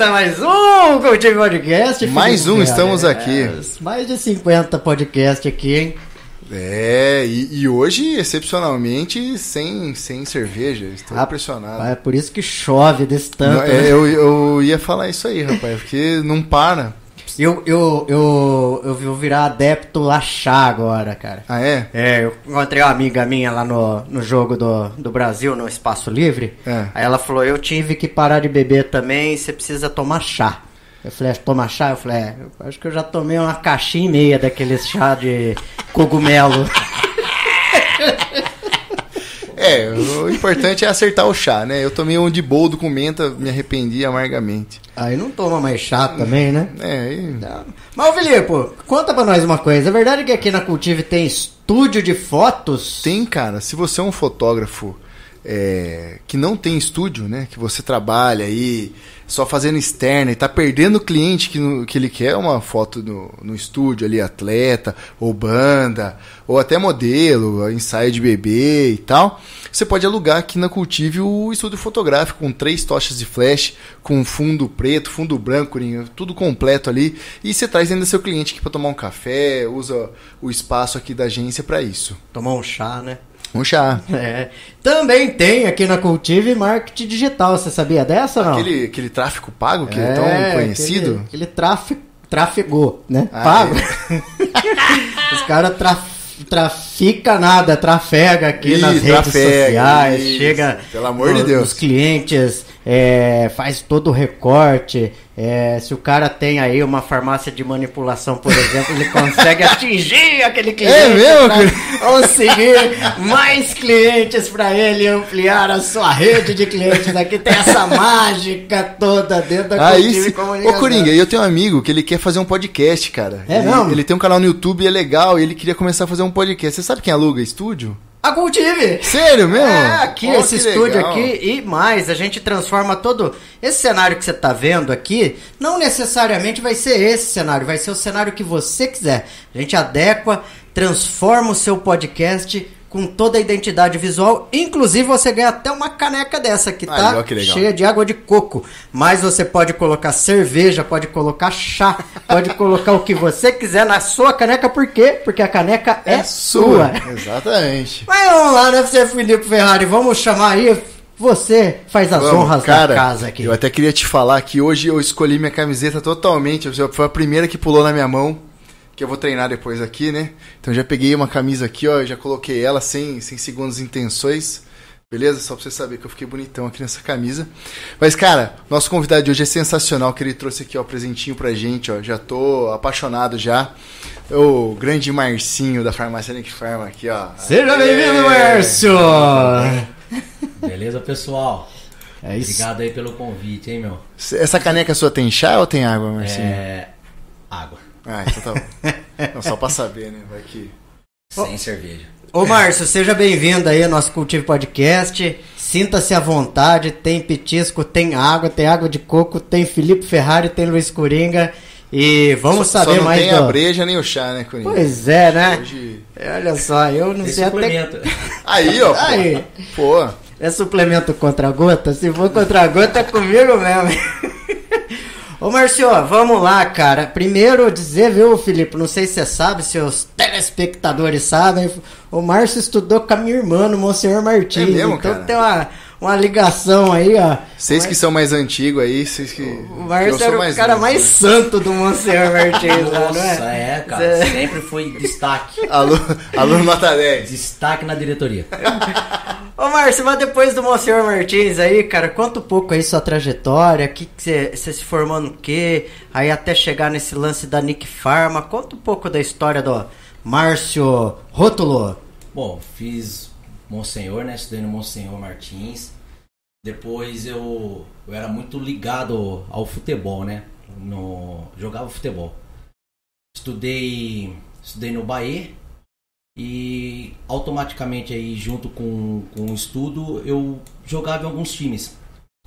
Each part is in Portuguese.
Começando mais um Cultive Podcast. Mais um, estamos aqui. Mais de 50 podcasts aqui, hein? É, e, e hoje, excepcionalmente, sem, sem cerveja. Estou Ah, impressionado. É por isso que chove desse tanto. Não, né? é, eu, eu ia falar isso aí, rapaz, porque não para. Eu, eu, eu, eu vou virar adepto Lachá agora, cara. Ah, é? É, eu encontrei uma amiga minha lá no, no jogo do, do Brasil, no Espaço Livre. É. Aí ela falou, eu tive que parar de beber também, você precisa tomar chá. Eu falei, toma chá? Eu falei, é, eu acho que eu já tomei uma caixinha e meia daqueles chá de cogumelo. É, o importante é acertar o chá, né? Eu tomei um de boldo com menta, me arrependi amargamente. Aí não toma mais chá também, né? É, e... Mas, ô Filipe, conta pra nós uma coisa. É verdade que aqui na Cultive tem estúdio de fotos? Tem, cara, se você é um fotógrafo é, que não tem estúdio, né? Que você trabalha aí só fazendo externa e tá perdendo o cliente que, no- que ele quer uma foto no, no estúdio ali, atleta, ou banda, ou até modelo, ensaio de bebê e tal. Você pode alugar aqui na Cultive o estúdio fotográfico com três tochas de flash, com fundo preto, fundo branco, Coringa, tudo completo ali. E você traz ainda seu cliente aqui para tomar um café, usa o espaço aqui da agência para isso. Tomar um chá, né? Um chá. É. Também tem aqui na Cultive marketing digital. Você sabia dessa ou não? Aquele, aquele tráfico pago que é, tão conhecido. Aquele, aquele tráfico, trafegou, né? Ah, Pago. Os caras traf, trafica nada, trafega aqui Ih, nas redes trafega, sociais, isso. chega Pelo amor de no- Deus. nos clientes, é, faz todo o recorte. É, se o cara tem aí uma farmácia de manipulação, por exemplo, ele consegue atingir aquele cliente. É mesmo, conseguir mais clientes para ele ampliar a sua rede de clientes. Aqui tem essa mágica toda dentro da Aí sim. Comunicação. Ô, Coringa, eu tenho um amigo que ele quer fazer um podcast, cara. É ele, mesmo? ele tem um canal no YouTube e é legal, e ele queria começar a fazer um podcast. Você sabe quem aluga estúdio? A Cultive! Sério mesmo? É, aqui, Oh, esse estúdio legal. aqui e mais, a gente transforma todo. Esse cenário que você tá vendo aqui, não necessariamente vai ser esse cenário, vai ser o cenário que você quiser. A gente adequa, transforma o seu podcast com toda a identidade visual. Inclusive, você ganha até uma caneca dessa que Ah, tá legal, que legal. cheia de água de coco. Mas você pode colocar cerveja, pode colocar chá, pode colocar o que você quiser na sua caneca. Por quê? Porque a caneca é, sua. Exatamente. Mas vamos lá, né, você, Felipe Ferrari? Vamos chamar aí. Você faz as Vamos, honras cara, da casa aqui. Eu até queria te falar que hoje eu escolhi minha camiseta totalmente. Foi a primeira que pulou na minha mão. Que eu vou treinar depois aqui, né? Então já peguei uma camisa aqui, ó. Já coloquei ela sem, sem segundas intenções. Beleza? Só pra você saber que eu fiquei bonitão aqui nessa camisa. Mas, cara, nosso convidado de hoje é sensacional, que ele trouxe aqui, ó, presentinho pra gente, ó. Já tô apaixonado já. O grande Marcinho da Farmácia Link Farma aqui, ó. Seja É. bem-vindo, Márcio! Beleza, pessoal? É isso. Obrigado aí pelo convite, hein, meu? Essa caneca sua tem chá ou tem água, Marcinho? É. Água. Ah, então tá bom. Não, só pra saber, né? Vai que. Sem cerveja. Ô, Márcio, seja bem-vindo aí ao nosso Cultivo Podcast. Sinta-se à vontade. Tem petisco, tem água, tem água de coco, tem Felipe Ferrari, tem Luiz Coringa. E vamos só, saber só não mais tem do... a breja nem o chá, né, Coringa? Pois é, né? Hoje... Olha só, eu não Tem sei até... suplemento. Aí, ó. pô. Aí. Pô. É suplemento contra a gota? Se for contra a gota, é comigo mesmo. Ô Marcio, vamos lá, cara. Primeiro dizer, viu, Felipe? Não sei se você sabe, se os telespectadores sabem. O Márcio estudou com a minha irmã no Monsenhor Martins. É mesmo, então cara? tem uma, uma ligação aí, ó. Vocês que são mais antigos aí, vocês que. O eu Márcio sou era o cara novo, mais né? santo do Monsenhor Martins, lá, não Nossa, é? é, cara. Cê- Sempre foi destaque. Aluno, aluno nota 10. Destaque na diretoria. Ô Márcio, mas depois do Monsenhor Martins aí, cara, conta um pouco aí sua trajetória, que você se formou no quê, aí até chegar nesse lance da Nick Pharma, conta um pouco da história do Márcio Rótulo. Bom, fiz Monsenhor, né? Estudei no Monsenhor Martins. Depois eu, eu era muito ligado ao futebol, né? No, jogava futebol. Estudei, estudei no Bahia e automaticamente aí junto com, com o estudo eu jogava em alguns times.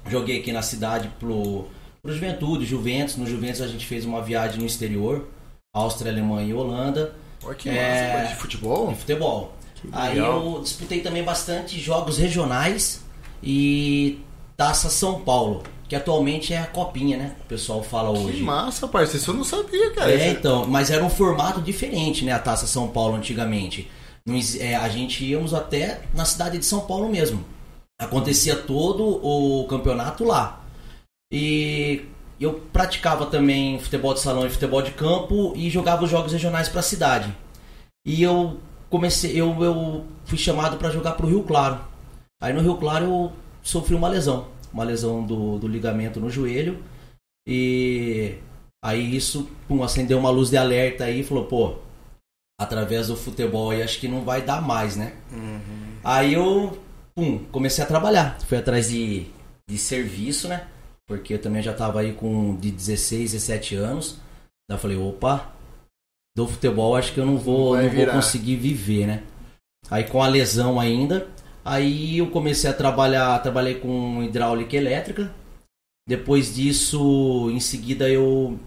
Joguei aqui na cidade pro, pro Juventude, Juventus. No Juventus a gente fez uma viagem no exterior, Áustria, Alemanha e Holanda. Olha que É. massa, pô, de futebol? De futebol. Aí eu disputei também bastante jogos regionais e Taça São Paulo. que atualmente é a copinha, né? O pessoal fala hoje. Que massa, parceiro. Isso eu não sabia, cara. É, então, mas era um formato diferente, né? A Taça São Paulo antigamente. É, a gente íamos até na cidade de São Paulo mesmo. Acontecia todo o campeonato lá. E eu praticava também futebol de salão e futebol de campo e jogava os jogos regionais para a cidade. E eu comecei, eu, eu fui chamado para jogar pro Rio Claro. Aí no Rio Claro eu sofri uma lesão, uma lesão do, do ligamento no joelho. E aí isso pum, acendeu uma luz de alerta aí e falou, pô, através do futebol aí acho que não vai dar mais, né? Aí eu pum, comecei a trabalhar. Fui atrás de, de serviço, né? Porque eu também já tava aí com de 16, 17 anos. Daí eu falei, opa, do futebol acho que eu não vou, Vai não vou conseguir viver, né? Aí com a lesão ainda, aí eu comecei a trabalhar, trabalhei com hidráulica elétrica. Depois disso, em seguida eu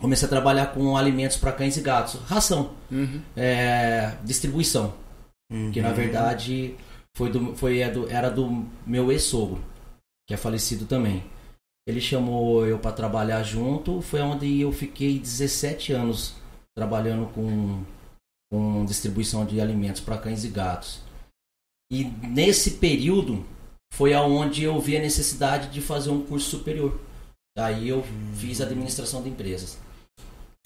comecei a trabalhar com alimentos para cães e gatos, ração, Uhum. é, distribuição, que na verdade foi do, foi, é era do meu ex-sogro, que é falecido também. Ele chamou eu para trabalhar junto, foi onde eu fiquei 17 anos trabalhando com, com distribuição de alimentos para cães e gatos. E nesse período foi aonde eu vi a necessidade de fazer um curso superior. Daí eu fiz administração de empresas.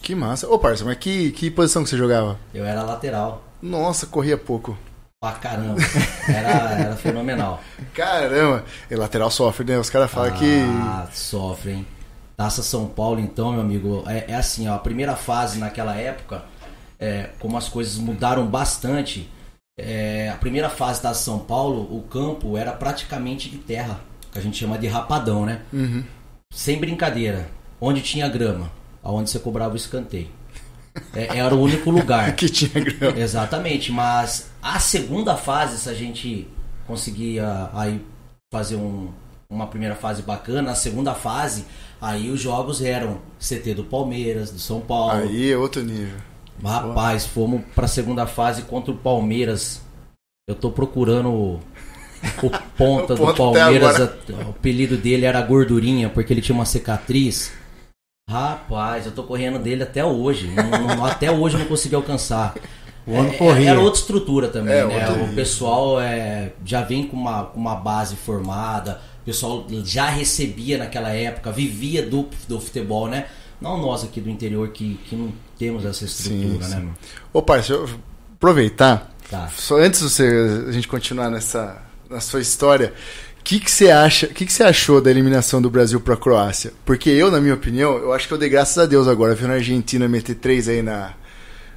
Que massa. Ô, parceiro, mas que, que posição que você jogava? Eu era lateral. Nossa, corria pouco. Pra caramba. Era, era fenomenal. Caramba. E lateral sofre, né? Os caras falam que. Ah, sofre, hein? Taça São Paulo, então, meu amigo, é, é assim, ó, a primeira fase naquela época, é, como as coisas mudaram bastante, é, a primeira fase da São Paulo, o campo era praticamente de terra, que a gente chama de rapadão, né? Uhum. Sem brincadeira. Onde tinha grama, aonde você cobrava o escanteio. É, era o único lugar. Que tinha grama. Exatamente, mas a segunda fase, se a gente conseguia aí fazer um- uma primeira fase bacana, a segunda fase, aí os jogos eram CT do Palmeiras, do São Paulo. Aí é outro nível. Rapaz, fomos pra segunda fase contra o Palmeiras. Eu tô procurando o, o ponta O do Palmeiras. a- O apelido dele era Gordurinha, porque ele tinha uma cicatriz. Rapaz, eu tô correndo dele até hoje. Não- não- até hoje eu não consegui alcançar. O homem É, corria. Era outra estrutura também, É, né? O pessoal é, já vem com uma, com uma base formada, o pessoal já recebia naquela época, vivia do, do futebol, né? Não nós aqui do interior que, que não temos essa estrutura, Sim, né, sim. Ô, parceiro, aproveitar. Tá. Só antes de você, a gente continuar nessa na sua história, o que, que você acha? Que, que você achou da eliminação do Brasil para a Croácia? Porque eu, na minha opinião, eu acho que eu dei graças a Deus agora, vendo a Argentina meter três aí na,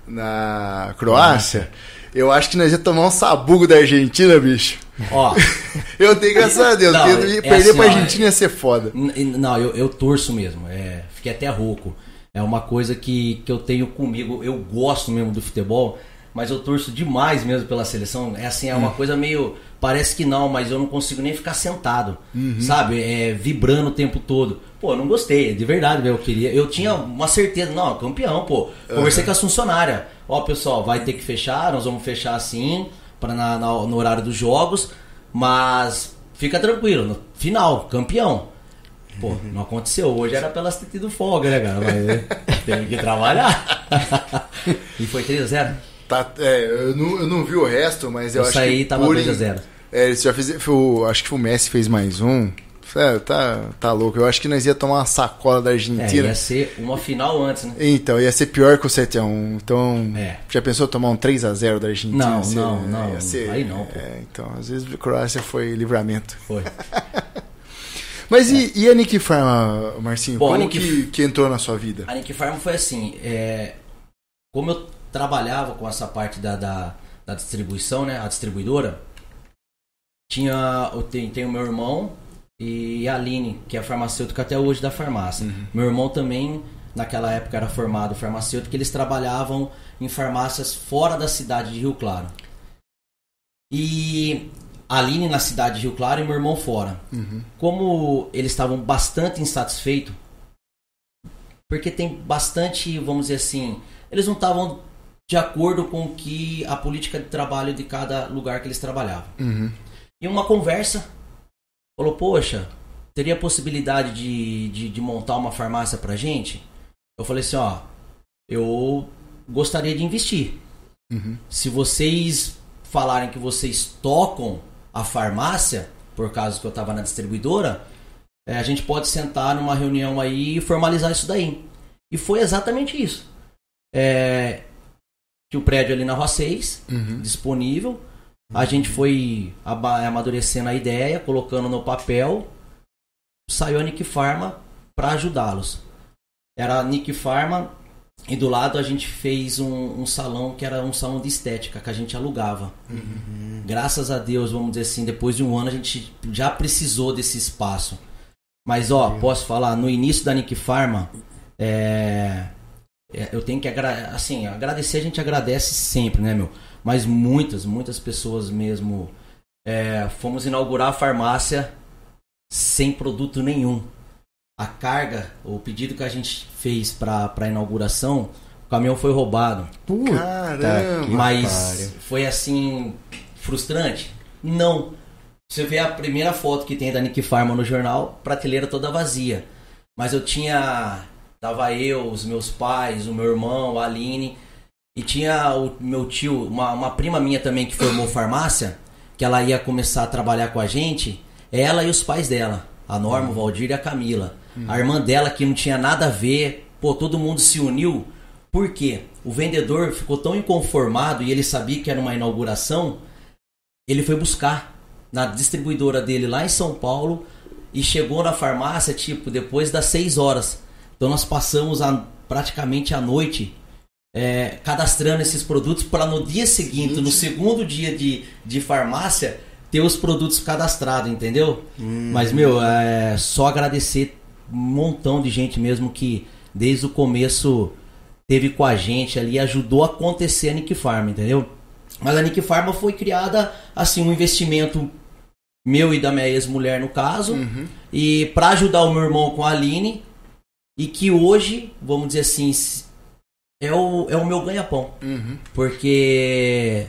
na Croácia. Eu acho que nós ia tomar um sabugo da Argentina, bicho. Ó, Eu dei graças a Deus, Não, porque é perder assim, pra ó, Argentina ia ser foda. Não, eu, eu torço mesmo. É, fiquei até rouco. É uma coisa que, que eu tenho comigo. Eu gosto mesmo do futebol, mas eu torço demais mesmo pela seleção. É assim, é uma coisa meio. Parece que não, mas eu não consigo nem ficar sentado. Sabe? É, vibrando o tempo todo. Pô, eu não gostei, de verdade, eu queria. Eu tinha uma certeza, não, campeão, pô. Conversei com as funcionárias. Ó, pessoal, vai ter que fechar, nós vamos fechar assim, para na, na- no horário dos jogos, mas fica tranquilo, no final, campeão. Pô, não aconteceu. Hoje era pra elas ter tido folga, né, cara? Mas teve que trabalhar. e foi 3x0. Tá, é, eu, não, eu não vi o resto, mas eu, Eu acho saí que e tava por 2 a em- 0. É, eles já foi o- acho que o Messi fez mais um. É, tá, tá louco. Eu acho que nós ia tomar uma sacola da É, Argentina. ia ser uma final antes, né? Então, ia ser pior que o 7x1. Então, É. já pensou tomar um 3x0 da Argentina? Não, ser- não, não. ia ser- Aí não, pô. é, então, às vezes a Croácia foi livramento. Foi. Mas e, e a Nick Farm, Marcinho? É. Bom, como Nick- que, que entrou na sua vida? A Nick Farm foi assim, é, como eu trabalhava com essa parte da, da, da distribuição, né, a distribuidora, tinha, eu tenho, tenho meu irmão e a Aline, que é farmacêutica até hoje da farmácia. Meu irmão também, naquela época, era formado farmacêutico, eles trabalhavam em farmácias fora da cidade de Rio Claro. E a Aline na cidade de Rio Claro e meu irmão fora. Como eles estavam bastante insatisfeitos, porque tem bastante, vamos dizer assim, eles não estavam de acordo com que a política de trabalho de cada lugar que eles trabalhavam. Uhum. E uma conversa falou, poxa, teria possibilidade de, de, de montar uma farmácia pra gente? Eu falei assim, ó, eu gostaria de investir. Uhum. Se vocês falarem que vocês tocam a farmácia, por causa que eu estava na distribuidora, é, a gente pode sentar numa reunião aí e formalizar isso daí. E foi exatamente isso. É, tinha o prédio ali na Rua 6, Uhum. disponível. A gente foi amadurecendo a ideia, colocando no papel. Saiu a Nick Pharma para ajudá-los. Era a Nick Pharma e do lado a gente fez um, um salão que era um salão de estética que a gente alugava. Graças a Deus, vamos dizer assim, depois de um ano a gente já precisou desse espaço. Mas ó, posso falar, no início da Nick Pharma, é, é, eu tenho que agra assim, agradecer, a gente agradece sempre, né, meu? Mas muitas, muitas pessoas mesmo. é, fomos inaugurar a farmácia sem produto nenhum. A carga, o pedido que a gente fez para a inauguração, o caminhão foi roubado. Puta Caramba. Mas foi assim frustrante? Não. Você vê a primeira foto que tem da Nick Pharma no jornal, prateleira toda vazia. Mas eu tinha. Tava eu, os meus pais, o meu irmão, a Aline. E tinha o meu tio, uma, uma prima minha também que formou farmácia, que ela ia começar a trabalhar com a gente. Ela e os pais dela, a Norma, o Valdir e a Camila. A irmã dela que não tinha nada a ver, pô, todo mundo se uniu. Por quê? O vendedor ficou tão inconformado e ele sabia que era uma inauguração, ele foi buscar na distribuidora dele lá em São Paulo e chegou na farmácia, tipo, depois das 6 horas. Então nós passamos a- praticamente a noite é, cadastrando esses produtos para no dia seguinte, no segundo dia de, de farmácia, ter os produtos cadastrados, entendeu? Mas, meu, é só agradecer um montão de gente mesmo que desde o começo teve com a gente ali, ajudou a acontecer a Nick Farm, entendeu? Mas a Nick Pharma foi criada, assim, um investimento meu e da minha ex-mulher, no caso, e para ajudar o meu irmão com a Aline, e que hoje, vamos dizer assim, é o, é o meu ganha-pão. Uhum. Porque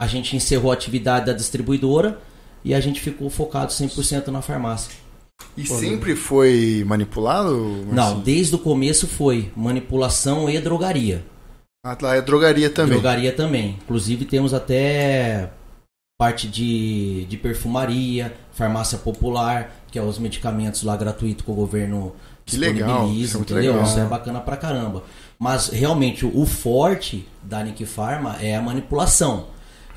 a gente encerrou a atividade da distribuidora e a gente ficou focado 100% na farmácia. E sempre foi manipulado? Não, Marcinho? desde o começo foi manipulação e drogaria. Ah, lá é drogaria também. Drogaria também. Inclusive temos até parte de, de perfumaria, farmácia popular, que é os medicamentos lá gratuito que o governo Que legal, disponibiliza, isso é muito entendeu? legal. Isso é bacana pra caramba. Mas realmente o forte da Nick Pharma é a manipulação.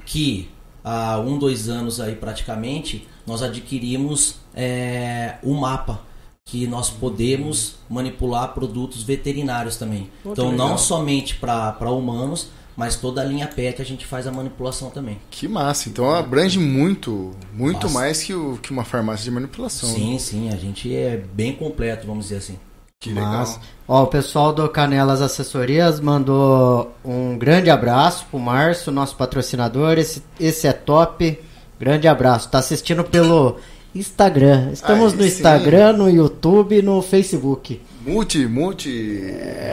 Que há um, dois anos aí praticamente, nós adquirimos é, o mapa. Que nós podemos manipular produtos veterinários também. Pô, então não somente para humanos, mas toda a linha PET a gente faz a manipulação também. Que massa. Então abrange muito, muito Basta. mais que, o, que uma farmácia de manipulação. né? Sim, sim, a gente é bem completo, vamos dizer assim. Que legal. Mas, ó, o pessoal do Canelas Assessorias mandou um grande abraço pro Márcio, nosso patrocinador. Esse, esse é top. Grande abraço. Tá assistindo pelo Instagram. Estamos Aí no sim. Instagram, no YouTube e no Facebook. Multi, multi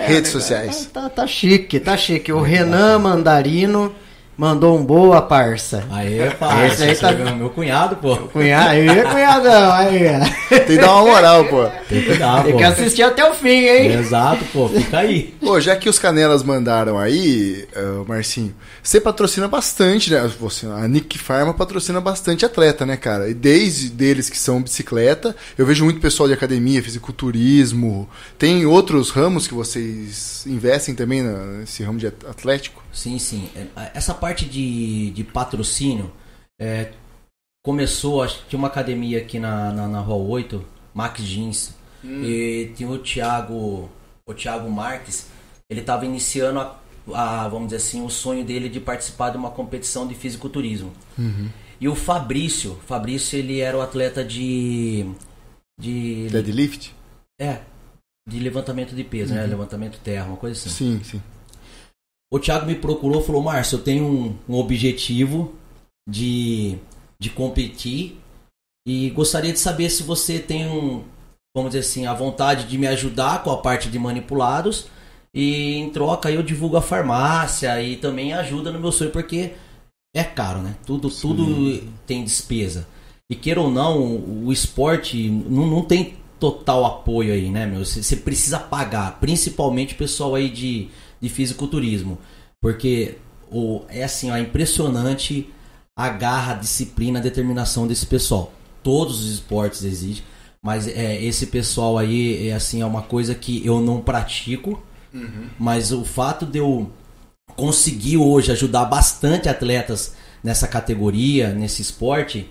redes sociais. Tá, tá chique, tá chique. O Renan Mandarino mandou um boa parça. Aê, pai, Esse aí tá- é meu cunhado, pô. Cunhado, aí, cunhadão, aí. Tem que dar uma moral, pô. Tem que Tem pô. que assistir até o fim, hein? Exato, pô, fica aí. Pô, já que os canelas mandaram aí, eh, Marcinho, você patrocina bastante, né? Você, a Nick Pharma patrocina bastante atleta, né, cara? E desde deles que são bicicleta, eu vejo muito pessoal de academia, fisiculturismo. Tem outros ramos que vocês investem também nesse ramo de at- atlético? Sim, sim. É, Essa parte de, de patrocínio é, começou, acho que tinha uma academia aqui na, na, na Rua 8, Max Jeans. E tinha o Thiago, o Thiago Marques, ele estava iniciando a, a, vamos dizer assim, o sonho dele de participar de uma competição de fisiculturismo. E o Fabrício, Fabrício ele era o atleta de de Deadlift? é, de levantamento de peso, né? Levantamento terra, uma coisa assim. Sim, sim. O Thiago me procurou e falou: Márcio, eu tenho um, um objetivo de, de competir e gostaria de saber se você tem um, vamos dizer assim, a vontade de me ajudar com a parte de manipulados e em troca eu divulgo a farmácia e também ajuda no meu sonho porque é caro, né? Tudo, tudo tem despesa. E queira ou não, o, o esporte não, não tem total apoio aí, né, meu? Você precisa pagar, principalmente o pessoal aí de, de fisiculturismo. Porque o, é assim, ó, é impressionante a garra, a disciplina, a determinação desse pessoal. Todos os esportes exigem, mas é, esse pessoal aí é assim, é uma coisa que eu não pratico, uhum. mas o fato de eu conseguir hoje ajudar bastante atletas nessa categoria, nesse esporte,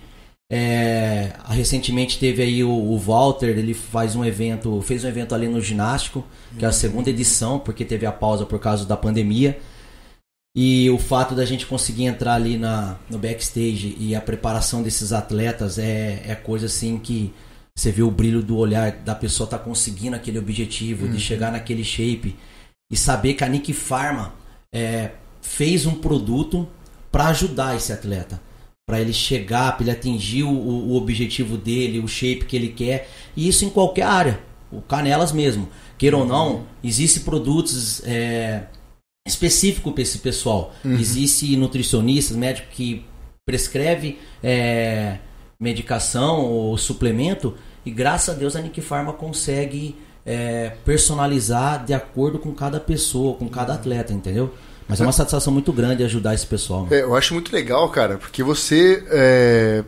é, recentemente teve aí o, o, Walter, ele faz um evento, fez um evento ali no ginástico, que é a segunda edição, porque teve a pausa por causa da pandemia. E o fato da gente conseguir entrar ali na, no backstage e a preparação desses atletas é, é coisa assim que você vê o brilho do olhar da pessoa tá conseguindo aquele objetivo, uhum. de chegar naquele shape. E saber que a Nick Pharma é, fez um produto para ajudar esse atleta para ele chegar, para ele atingir o, o, objetivo dele, o shape que ele quer, e isso em qualquer área, o canelas mesmo. Queira ou não, existem produtos é, específicos para esse pessoal. Uhum. Existe nutricionistas, médico que prescreve é, medicação ou suplemento, e graças a Deus a Nick Pharma consegue é, personalizar de acordo com cada pessoa, com cada atleta, entendeu? Mas é uma satisfação muito grande ajudar esse pessoal. É, eu acho muito legal, cara, porque você é,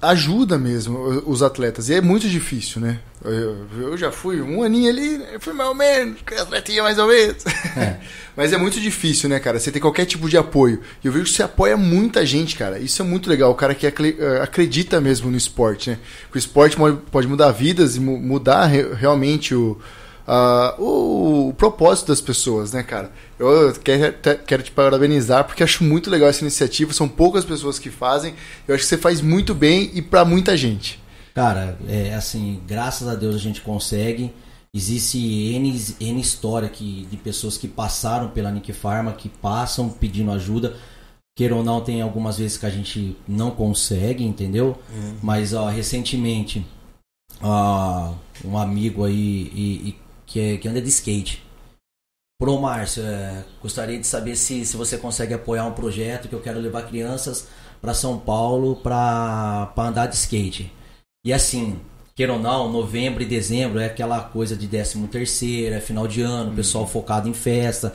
ajuda mesmo os atletas. E é muito difícil, né? Eu, eu já fui um aninho ali, fui mais ou menos, atletinha mais ou menos. É. Mas é muito difícil, né, cara? Você tem qualquer tipo de apoio. E eu vejo que você apoia muita gente, cara. Isso é muito legal. O cara que é, acredita mesmo no esporte, né? Porque o esporte pode mudar vidas e mudar realmente o uh, o, o, propósito das pessoas, né, cara? Eu quero, quero te parabenizar porque acho muito legal essa iniciativa. São poucas pessoas que fazem. Eu acho que você faz muito bem e para muita gente. Cara, é assim, graças a Deus a gente consegue. Existe N, N história que, de pessoas que passaram pela Nick Pharma, que passam pedindo ajuda. Queira ou não, tem algumas vezes que a gente não consegue, entendeu? Uhum. Mas ó, recentemente, ó, um amigo aí e, e que, é, que anda de skate. Pro Márcio, é, gostaria de saber se, se você consegue apoiar um projeto que eu quero levar crianças para São Paulo para andar de skate. E assim, queira ou não, novembro e dezembro é aquela coisa de 13 terceiro, é final de ano, uhum. pessoal focado em festa.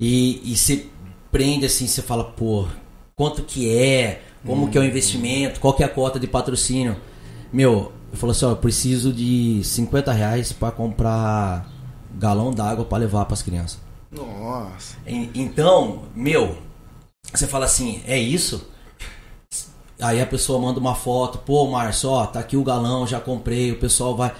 E, e você prende assim, você fala, pô, quanto que é, como uhum. que é o investimento, qual que é a cota de patrocínio. Meu, eu falou assim, ó, eu preciso de 50 reais para comprar galão d'água para levar para as crianças. Nossa. então, meu, você fala assim, é isso? Aí a pessoa manda uma foto, pô, Márcio, ó, tá aqui o galão, já comprei, o pessoal vai.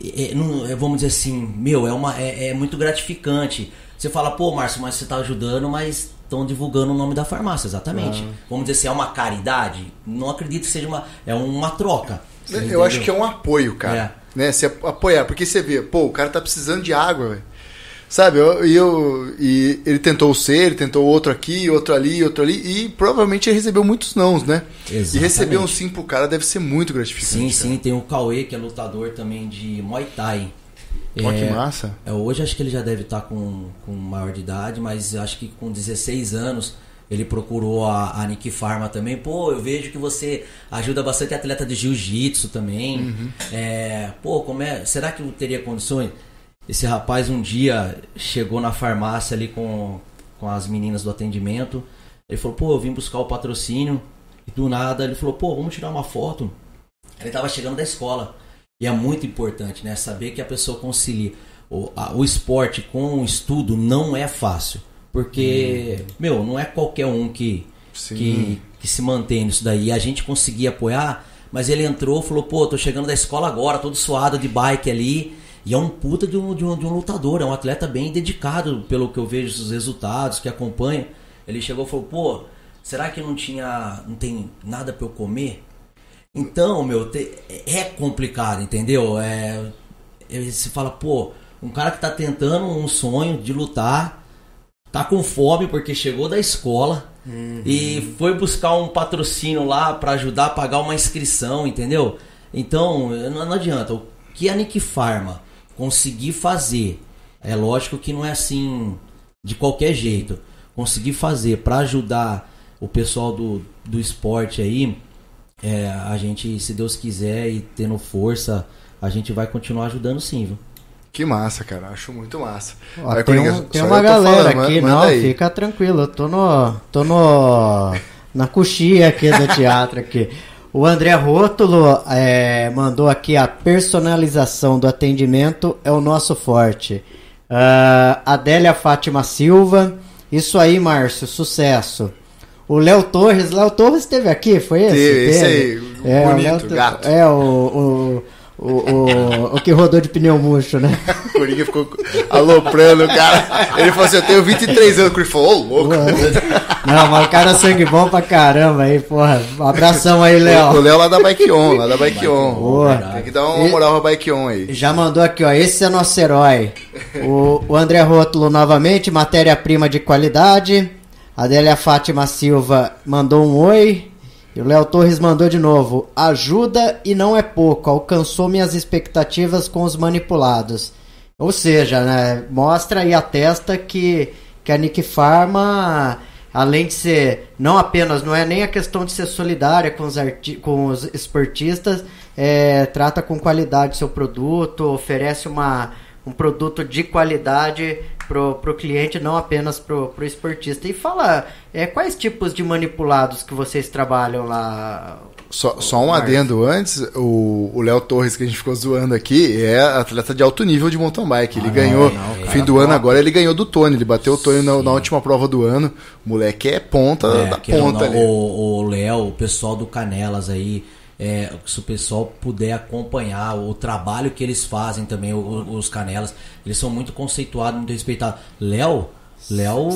É, não, é, vamos dizer assim, meu, é, uma, é, é muito gratificante. Você fala, pô, Márcio, mas você tá ajudando, mas estão divulgando o nome da farmácia, exatamente. Ah. Vamos dizer assim, é uma caridade? Não acredito que seja uma. É uma troca. Você eu entendeu? acho que é um apoio, cara. É. Né? Se apoiar, porque você vê, pô, o cara tá precisando de água, velho. Sabe, eu, eu, e ele tentou ser, ele tentou outro aqui, outro ali, outro ali, e provavelmente ele recebeu muitos nãos, né? Exatamente. E receber um sim pro cara deve ser muito gratificante. Sim, sim, tem o Cauê, que é lutador também de Muay Thai. Ó, é, que massa. É, hoje acho que ele já deve estar tá com, com maior de idade, mas acho que com 16 anos ele procurou a, a Nick Pharma também. Pô, eu vejo que você ajuda bastante atleta de jiu-jitsu também. Uhum. É, pô, como é? Será que eu teria condições? Esse rapaz um dia chegou na farmácia ali com, com as meninas do atendimento. Ele falou, pô, eu vim buscar o patrocínio. E do nada ele falou, pô, vamos tirar uma foto. Ele estava chegando da escola. E é muito importante, né? Saber que a pessoa concilia. O, a, o esporte com o estudo não é fácil. Porque, hum. meu, não é qualquer um que, que, que, se mantém nisso daí. A gente conseguia apoiar, mas ele entrou falou, pô, tô chegando da escola agora, todo suado de bike ali. E é um puta de um, de um, de um lutador, é um atleta bem dedicado, pelo que eu vejo os resultados, que acompanha. Ele chegou e falou, pô, será que não tinha. não tem nada para eu comer? Então, meu, te, é complicado, entendeu? É, você fala, pô, um cara que tá tentando um sonho de lutar tá com fome porque chegou da escola uhum. e foi buscar um patrocínio lá para ajudar a pagar uma inscrição, entendeu? Então, não, não adianta. O que a Nick Pharma conseguir fazer, é lógico que não é assim de qualquer jeito. Conseguir fazer para ajudar o pessoal do, do esporte aí, é, a gente, se Deus quiser e tendo força, a gente vai continuar ajudando sim, viu? Que massa, cara. Acho muito massa. Ó, Vai, tem Coringa, um- tem uma galera falando, aqui, manda não, fica tranquilo, eu tô no. tô no. na coxia aqui do teatro aqui. O André Rótulo é, mandou aqui a personalização do atendimento é o nosso forte. Ah, Adélia Fátima Silva, isso aí, Márcio, sucesso. O Léo Torres, Léo Torres esteve aqui, foi esse? Teve, esse aí, o É, o bonito, Léo Tor- gato. É, o, o, o, o, o que rodou de pneu murcho, né? O Coringa ficou aloprando o cara. Ele falou assim: Eu tenho 23 anos. O Coringa falou: Ô, louco. Não, mas o cara é sangue bom pra caramba aí, porra. Um abração aí, O Léo. Léo lá da Bike On, lá da Bike On. Boa. Tem que dar uma moral pra Bike On aí. Já mandou aqui, ó. Esse é nosso herói. O, o André Rótulo novamente, matéria-prima de qualidade. A Adélia Fátima Silva mandou um oi. E o Léo Torres mandou de novo. Ajuda e não é pouco. Alcançou minhas expectativas com os manipulados. Ou seja, né, mostra e atesta que, que a Nick Pharma, além de ser, não apenas, não é nem a questão de ser solidária com os, com os esportistas, é, trata com qualidade seu produto, oferece uma, um produto de qualidade pro, pro cliente, não apenas pro, pro esportista. E fala, é, quais tipos de manipulados que vocês trabalham lá? Só, só um Márcio? adendo antes, o o Léo Torres, que a gente ficou zoando aqui, é atleta de alto nível de mountain bike. Ele Ah, ganhou, não, não, fim do ano agora, ele ganhou do Tony. Ele bateu o Tony na, na última prova do ano. O moleque é ponta É, da ponta não, ali. O o Léo, o pessoal do Canelas aí, é, se o pessoal puder acompanhar o trabalho que eles fazem também, o- o- os Canelas, eles são muito conceituados, muito respeitados. Léo, Léo.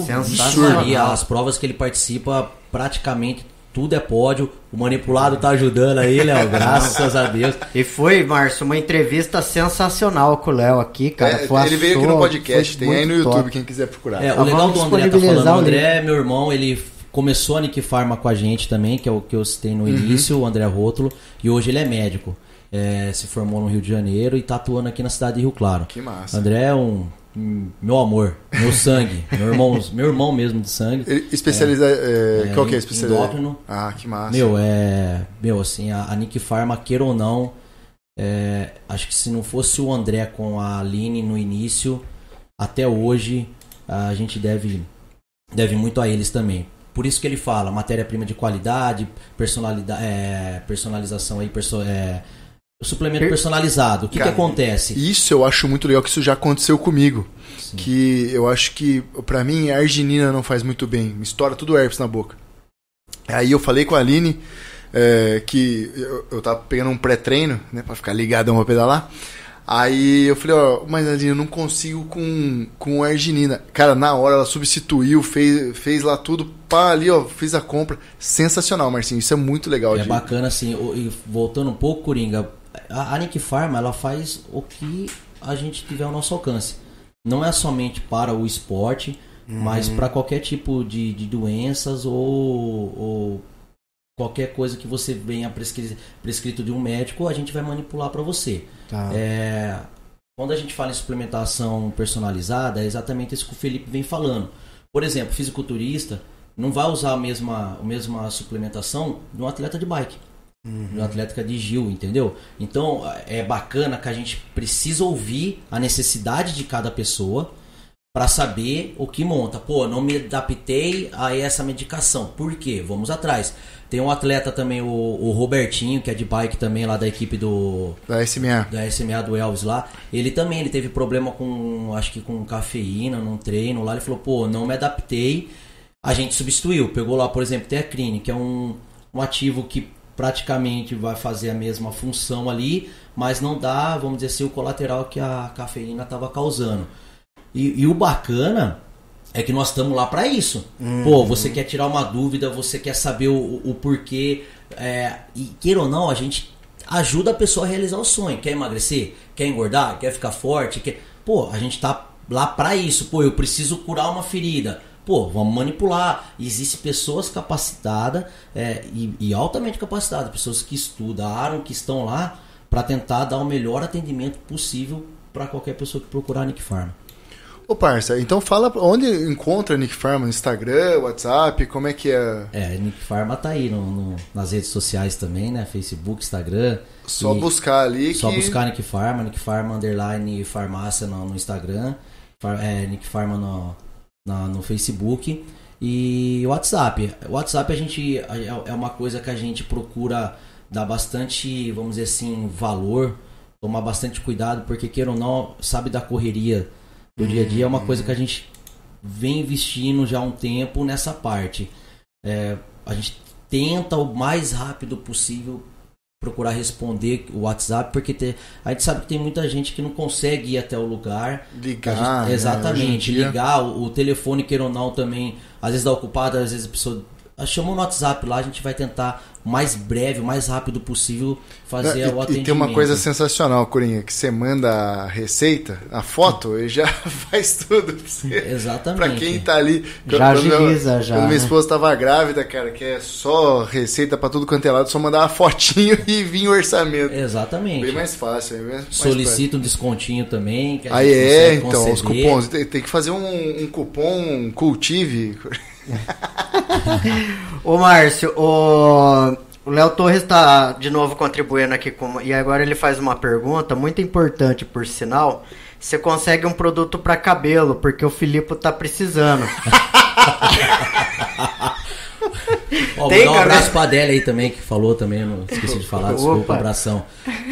Maria, as provas que ele participa, praticamente tudo é pódio. O manipulado tá ajudando aí, Léo, graças a Deus. E foi, Márcio, uma entrevista sensacional com o Léo aqui, cara. É, Foi ele veio aqui no podcast, tem aí no muito YouTube, top. quem quiser procurar. É, o legal vamos do André tá falando, o. André, meu irmão, ele começou a Nick Pharma com a gente também, que é o que eu citei no início, o André Rótulo, e hoje ele é médico. É, se formou no Rio de Janeiro e tá atuando aqui na cidade de Rio Claro. Que massa. André é um, meu amor, meu sangue, meu irmão, meu irmão mesmo de sangue. Ele especializa. é, É, qual que é a em- especialidade? endócrino. Ah, que massa. Meu, é. Meu, assim, a, a Nick Pharma, queira ou não, é, acho que se não fosse o André com a Aline no início, até hoje, a gente deve, deve muito a eles também. Por isso que ele fala, matéria-prima de qualidade, personalidade, é, personalização aí, perso, é, suplemento Per- personalizado. O que, que Cara, acontece? Isso eu acho muito legal, que isso já aconteceu comigo. Sim. Que eu acho que, pra mim, a arginina não faz muito bem. Me estoura tudo herpes na boca. Aí eu falei com a Aline é, que eu, eu tava pegando um pré-treino, né, pra ficar ligadão pra pedalar. Aí eu falei, ó, mas Aline, eu não consigo com, com arginina. Cara, na hora ela substituiu, fez, fez lá tudo, pá, ali, ó, fiz a compra. Sensacional, Marcinho, isso é muito legal. É de- bacana assim, e voltando um pouco, Coringa, a, a Nick Pharma ela faz o que a gente tiver ao nosso alcance. Não é somente para o esporte, mas para qualquer tipo de, de doenças ou, ou qualquer coisa que você venha prescri- prescrito de um médico, a gente vai manipular para você. Tá. É, quando a gente fala em suplementação personalizada, é exatamente isso que o Felipe vem falando. Por exemplo, fisiculturista não vai usar a mesma, a mesma suplementação de um atleta de bike, de um atleta de Gil, entendeu? Então é bacana que a gente precisa ouvir a necessidade de cada pessoa para saber o que monta. Pô, não me adaptei a essa medicação. Por quê? Vamos atrás. Tem um atleta também, o, o Robertinho, que é de bike também, lá da equipe do, Da SMA. da SMA do Elvis lá, ele também ele teve problema com, acho que com cafeína num treino lá, ele falou, pô, não me adaptei, a gente substituiu, pegou lá, por exemplo, Teacrine, que é um, um ativo que praticamente vai fazer a mesma função ali, mas não dá, vamos dizer assim, o colateral que a cafeína estava causando. E, e o bacana é que nós estamos lá para isso. Pô, você quer tirar uma dúvida, você quer saber o, o porquê. é, e queira ou não, a gente ajuda a pessoa a realizar o sonho. Quer emagrecer? Quer engordar? Quer ficar forte? Quer... Pô, a gente tá lá para isso. Pô, eu preciso curar uma ferida. Pô, vamos manipular. Existem pessoas capacitadas é, e, e altamente capacitadas, pessoas que estudaram, que estão lá para tentar dar o melhor atendimento possível para qualquer pessoa que procurar a Nick Pharma. Ô, parça, então fala onde encontra Nick Farma no Instagram, WhatsApp, como é que é? É, Nick Farma tá aí no, no- nas redes sociais também, né? Facebook, Instagram. Só E- buscar ali Só que... buscar Nick Farma, Nick Farma underline farmácia no, no Instagram, Far- é, Nick Farma no, na- no Facebook e WhatsApp. WhatsApp a gente é é uma coisa que a gente procura dar bastante, vamos dizer assim, valor, tomar bastante cuidado, porque queira ou não, sabe da correria do dia a dia, é uma coisa que a gente vem investindo já há um tempo nessa parte. É, a gente tenta o mais rápido possível procurar responder o WhatsApp, porque te- a gente sabe que tem muita gente que não consegue ir até o lugar. Ligar, gente- né? Exatamente, dia- ligar, o, o telefone, queira ou não, também, às vezes dá ocupado, às vezes a pessoa. ah, Chamou no WhatsApp lá, a gente vai tentar o mais breve, o mais rápido possível fazer E- o atendimento. E tem uma coisa sensacional, Corinha, que você manda a receita, a foto, e já faz tudo pra você. Exatamente. Pra quem tá ali. Já Quando agiliza, já, Quando minha né? esposa tava grávida, cara, que é só receita pra tudo quanto é lado, só mandar uma fotinho e vir o orçamento. Exatamente. Bem mais fácil. Bem mais prático. Solicita um descontinho também. Que a Aí é, então, os conceder. cupons. Tem, tem que fazer um, um cupom cultive. Ô Márcio, o Léo Torres está de novo contribuindo aqui com. E agora ele faz uma pergunta muito importante, por sinal. Você consegue um produto para cabelo, porque o Filipe tá precisando. Ó, Tem, um cara? abraço pra Adélia aí também, que falou também, não esqueci de falar, desculpa, Opa. abração.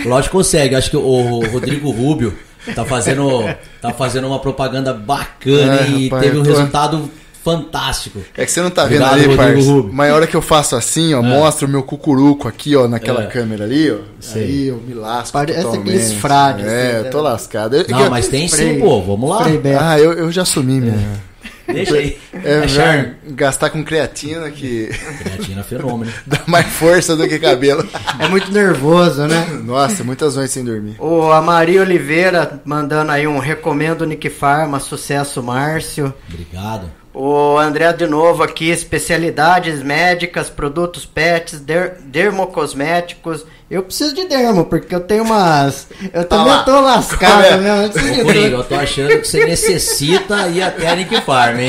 Lógico consegue, acho que o Rodrigo Rubio tá fazendo, tá fazendo uma propaganda bacana É, e rapaz, teve um tô- resultado fantástico. É que você não tá Obrigado, vendo ali, Rodrigo parça. Rubio. Mas a hora que eu faço assim, ó, mostra o meu cucuruco aqui, ó, naquela É. câmera ali, ó. Sei. Aí eu me lasco Parece totalmente. aqueles frades, É, assim, eu né? tô lascado. Eu- Não, eu- mas tem sim, Spray- pô, vamos lá. Ah, eu, eu já assumi minha. Deixa aí. É, É charme. gastar com creatina que Creatina é fenômeno. dá mais força do que cabelo. É muito nervoso, né? Nossa, muitas noites sem dormir. O a Maria Oliveira mandando aí um recomendo Nick Farma, sucesso Márcio. Obrigado. O André de novo aqui, especialidades médicas, produtos pets, der, dermocosméticos. Eu preciso de dermo, porque eu tenho umas. Eu também lá. tô lascado, é? Eu de Ô, Coringa, eu tô achando que você necessita ir até a Nick Farm, hein?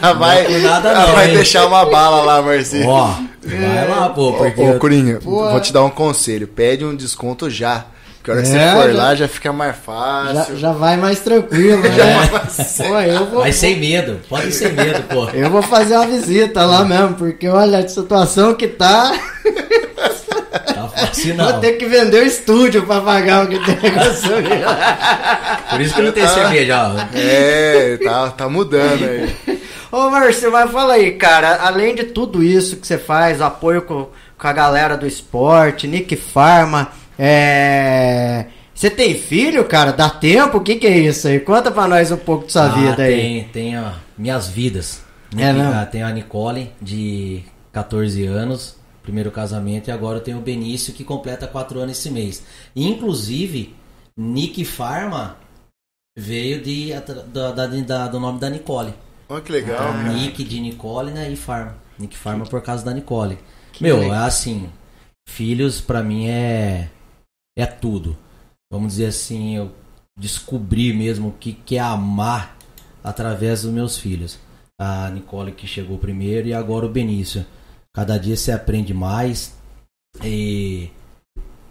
Já vai, por nada já não, vai hein? deixar uma bala lá, Marcinho. Ó, vai lá, pô, porque. Ô, ô, Corinha, Pô. vou te dar um conselho. Pede um desconto já. Porque a hora que É, você for já- lá já fica mais Já, fácil. já vai mais tranquilo, né? Pô, eu vou, Vai sem medo, pode ir sem medo, pô. eu vou fazer uma visita lá mesmo, porque olha a situação que tá. Tá fácil Vou não. ter que vender o estúdio pra pagar o que tem que consumir. Por isso que não tem cerveja, ó. É, tá, tá mudando aí. Ô Márcio, mas fala aí, cara, além de tudo isso que você faz, apoio com, com a galera do esporte, Nick Farma, é. Você tem filho, cara? Dá tempo? O que, que é isso aí? Conta pra nós um pouco de sua Ah, vida aí. tem, tem ó, minhas vidas. É mesmo? Ah, Tenho a Nicole, de 14 anos, primeiro casamento, e agora eu tenho o Benício, que completa 4 anos esse mês. Inclusive, Nick Farma veio de, da, da- da- do nome da Nicole. Olha que legal, cara. Nick de Nicole, né? E Farma. Nick Farma por causa da Nicole. Que Meu, legal. é assim, filhos pra mim é é tudo. Vamos dizer assim, eu descobri mesmo o que, que é amar através dos meus filhos. A Nicole que chegou primeiro e agora o Benício. Cada dia você aprende mais e,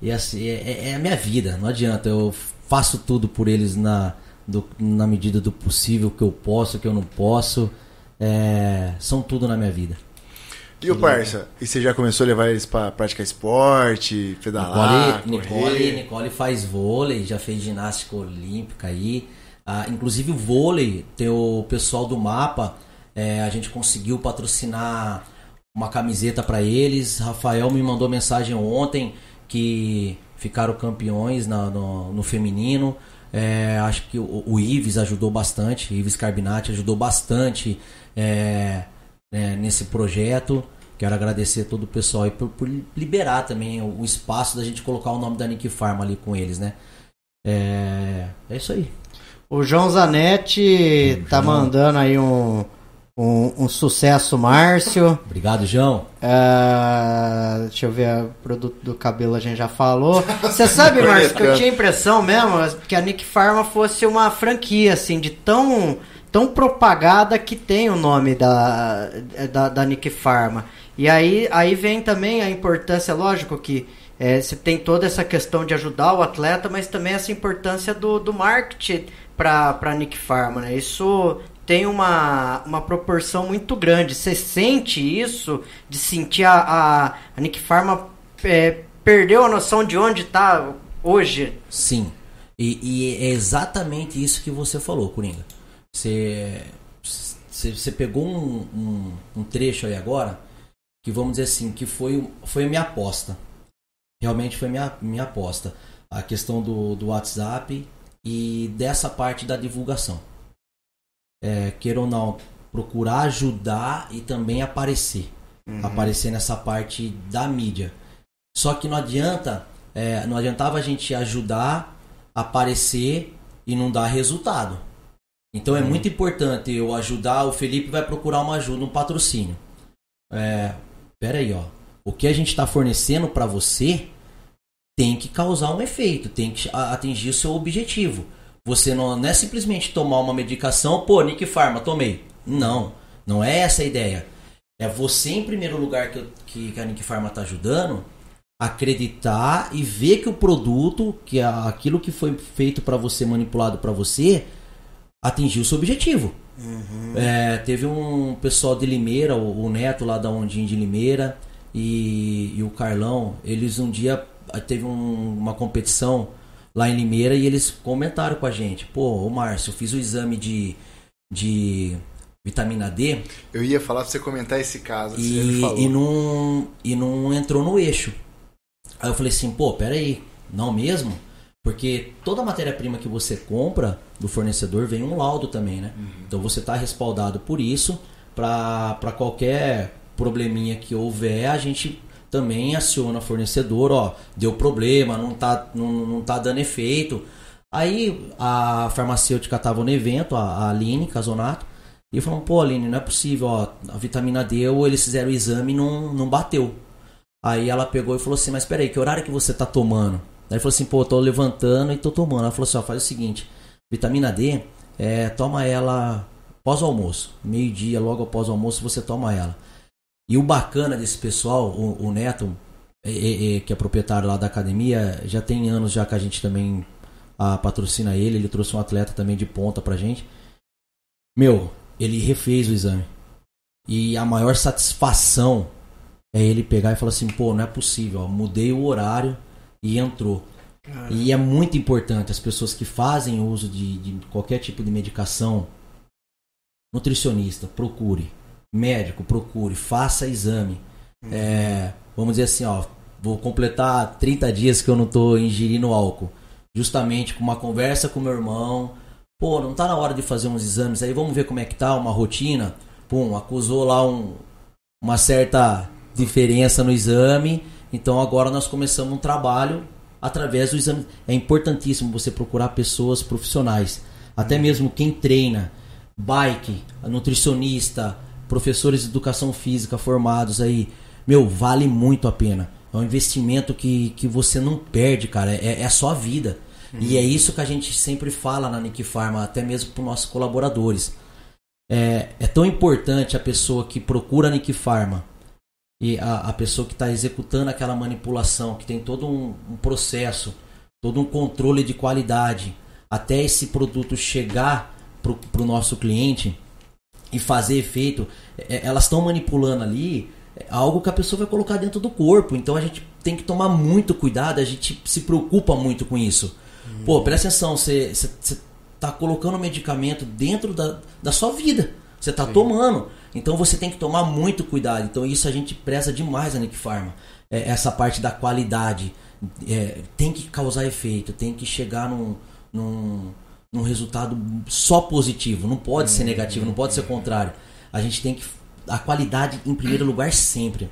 e assim, é, é- é a minha vida, não adianta. Eu faço tudo por eles na, do- na medida do possível, que eu posso, que eu não posso. É, são tudo na minha vida. E o parça? E você já começou a levar eles pra praticar esporte, pedalar, Nicole, Nicole? Nicole faz vôlei, já fez ginástica olímpica aí. Ah, inclusive o vôlei, tem o pessoal do mapa, é, a gente conseguiu patrocinar uma camiseta para eles. Rafael me mandou mensagem ontem que ficaram campeões na- no, no feminino. É, acho que o, o Ives ajudou bastante, Ives Carbinati ajudou bastante é, é, nesse projeto. Quero agradecer todo o pessoal aí por, por liberar também o, o espaço da gente colocar o nome da Nick Farm ali com eles, né? É, é isso aí. O João Zanetti O tá João. mandando aí um, Um, um sucesso, Márcio. Obrigado, João. Uh, deixa eu ver, o produto do cabelo a gente já falou. Você sabe, Márcio, que eu tinha a impressão mesmo que a Nick Pharma fosse uma franquia, assim, de tão, tão propagada que tem o nome da, da, da Nick Pharma. E aí, aí vem também a importância, lógico que é, você tem toda essa questão de ajudar o atleta, mas também essa importância do, do marketing para a Nick Pharma, né? Isso tem uma, uma proporção muito grande. Você sente isso, de sentir a, a, a Nick Pharma é, perdeu a noção de onde está hoje? Sim. E, e, é exatamente isso que você falou, Coringa. Você, você, pegou um, um, um, trecho aí agora que vamos dizer assim, que foi, foi a minha aposta. Realmente foi minha, minha aposta. A questão do, do WhatsApp e dessa parte da divulgação. É, queira ou não, procurar ajudar e também aparecer. Uhum. Aparecer nessa parte da mídia. Só que não adianta, é, não adiantava a gente ajudar, aparecer e não dar resultado. Então é muito importante eu ajudar. O Felipe vai procurar uma ajuda, um patrocínio. É, pera aí, ó. O que a gente está fornecendo para você tem que causar um efeito, tem que atingir o seu objetivo. Você não, não é simplesmente tomar uma medicação, pô, Nick Pharma, tomei. Não, não é essa a ideia. É você, em primeiro lugar, que, que, que a Nick Pharma está ajudando, acreditar e ver que o produto, que aquilo que foi feito para você, manipulado para você, atingiu seu objetivo. Uhum. É, teve um pessoal de Limeira, o, o, Neto lá da Ondinha de Limeira e, e o Carlão, eles um dia teve um, uma competição lá em Limeira e eles comentaram com a gente: pô, ô Márcio, eu fiz o exame de, de vitamina D. Eu ia falar pra você comentar esse caso. E, e, não, e não entrou no eixo. Aí eu falei assim: pô, peraí, não mesmo? Porque toda matéria-prima que você compra do fornecedor vem um laudo também, né? Uhum. Então você está respaldado por isso. Para qualquer probleminha que houver, a gente também aciona o fornecedor, ó, deu problema, não tá, não, não tá dando efeito. Aí a farmacêutica tava no evento, a, a Aline Casonato, e falou, pô Aline, não é possível, ó, a vitamina D, ou eles fizeram o exame e não, não bateu. Aí ela pegou e falou assim, mas peraí, que horário que você tá tomando? Aí ele falou assim, pô, tô levantando e tô tomando. Ela falou assim, ó, faz o seguinte, vitamina D, é, toma ela pós almoço, meio-dia, logo após o almoço, você toma ela. E o bacana desse pessoal, o, o Neto, é, é, que é proprietário lá da academia, já tem anos já que a gente também a, patrocina ele, ele trouxe um atleta também de ponta pra gente. Meu, ele refez o exame. E a maior satisfação é ele pegar e falar assim, pô, não é possível, ó, mudei o horário e entrou. E é muito importante as pessoas que fazem uso de, de qualquer tipo de medicação, nutricionista, procure médico, procure, faça exame. Uhum. É, vamos dizer assim, ó, vou completar 30 dias que eu não estou ingerindo álcool. Justamente com uma conversa com meu irmão. Pô, não tá na hora de fazer uns exames aí, vamos ver como é que tá, uma rotina. Pum, acusou lá um, uma certa diferença no exame. Então agora nós começamos um trabalho através do exame. É importantíssimo você procurar pessoas profissionais. Até uhum. mesmo quem treina, bike, nutricionista, professores de educação física formados aí, meu, vale muito a pena. É um investimento que, que você não perde, cara. É, é a sua vida. Uhum. E é isso que a gente sempre fala na Nick Pharma, até mesmo para os nossos colaboradores. É, é tão importante a pessoa que procura a Nick Pharma e a, a pessoa que está executando aquela manipulação, que tem todo um, um processo, todo um controle de qualidade, até esse produto chegar para o nosso cliente e fazer efeito, é, elas estão manipulando ali é, algo que a pessoa vai colocar dentro do corpo. Então a gente tem que tomar muito cuidado, a gente se preocupa muito com isso. Hum. Pô, presta atenção, você está colocando medicamento dentro da, da sua vida. Você está tomando. Então você tem que tomar muito cuidado. Então isso a gente preza demais a Nick Pharma. É, essa parte da qualidade. É, tem que causar efeito, tem que chegar num, num, num resultado só positivo. Não pode ser negativo, não pode ser o contrário. A gente tem que. A qualidade em primeiro lugar sempre.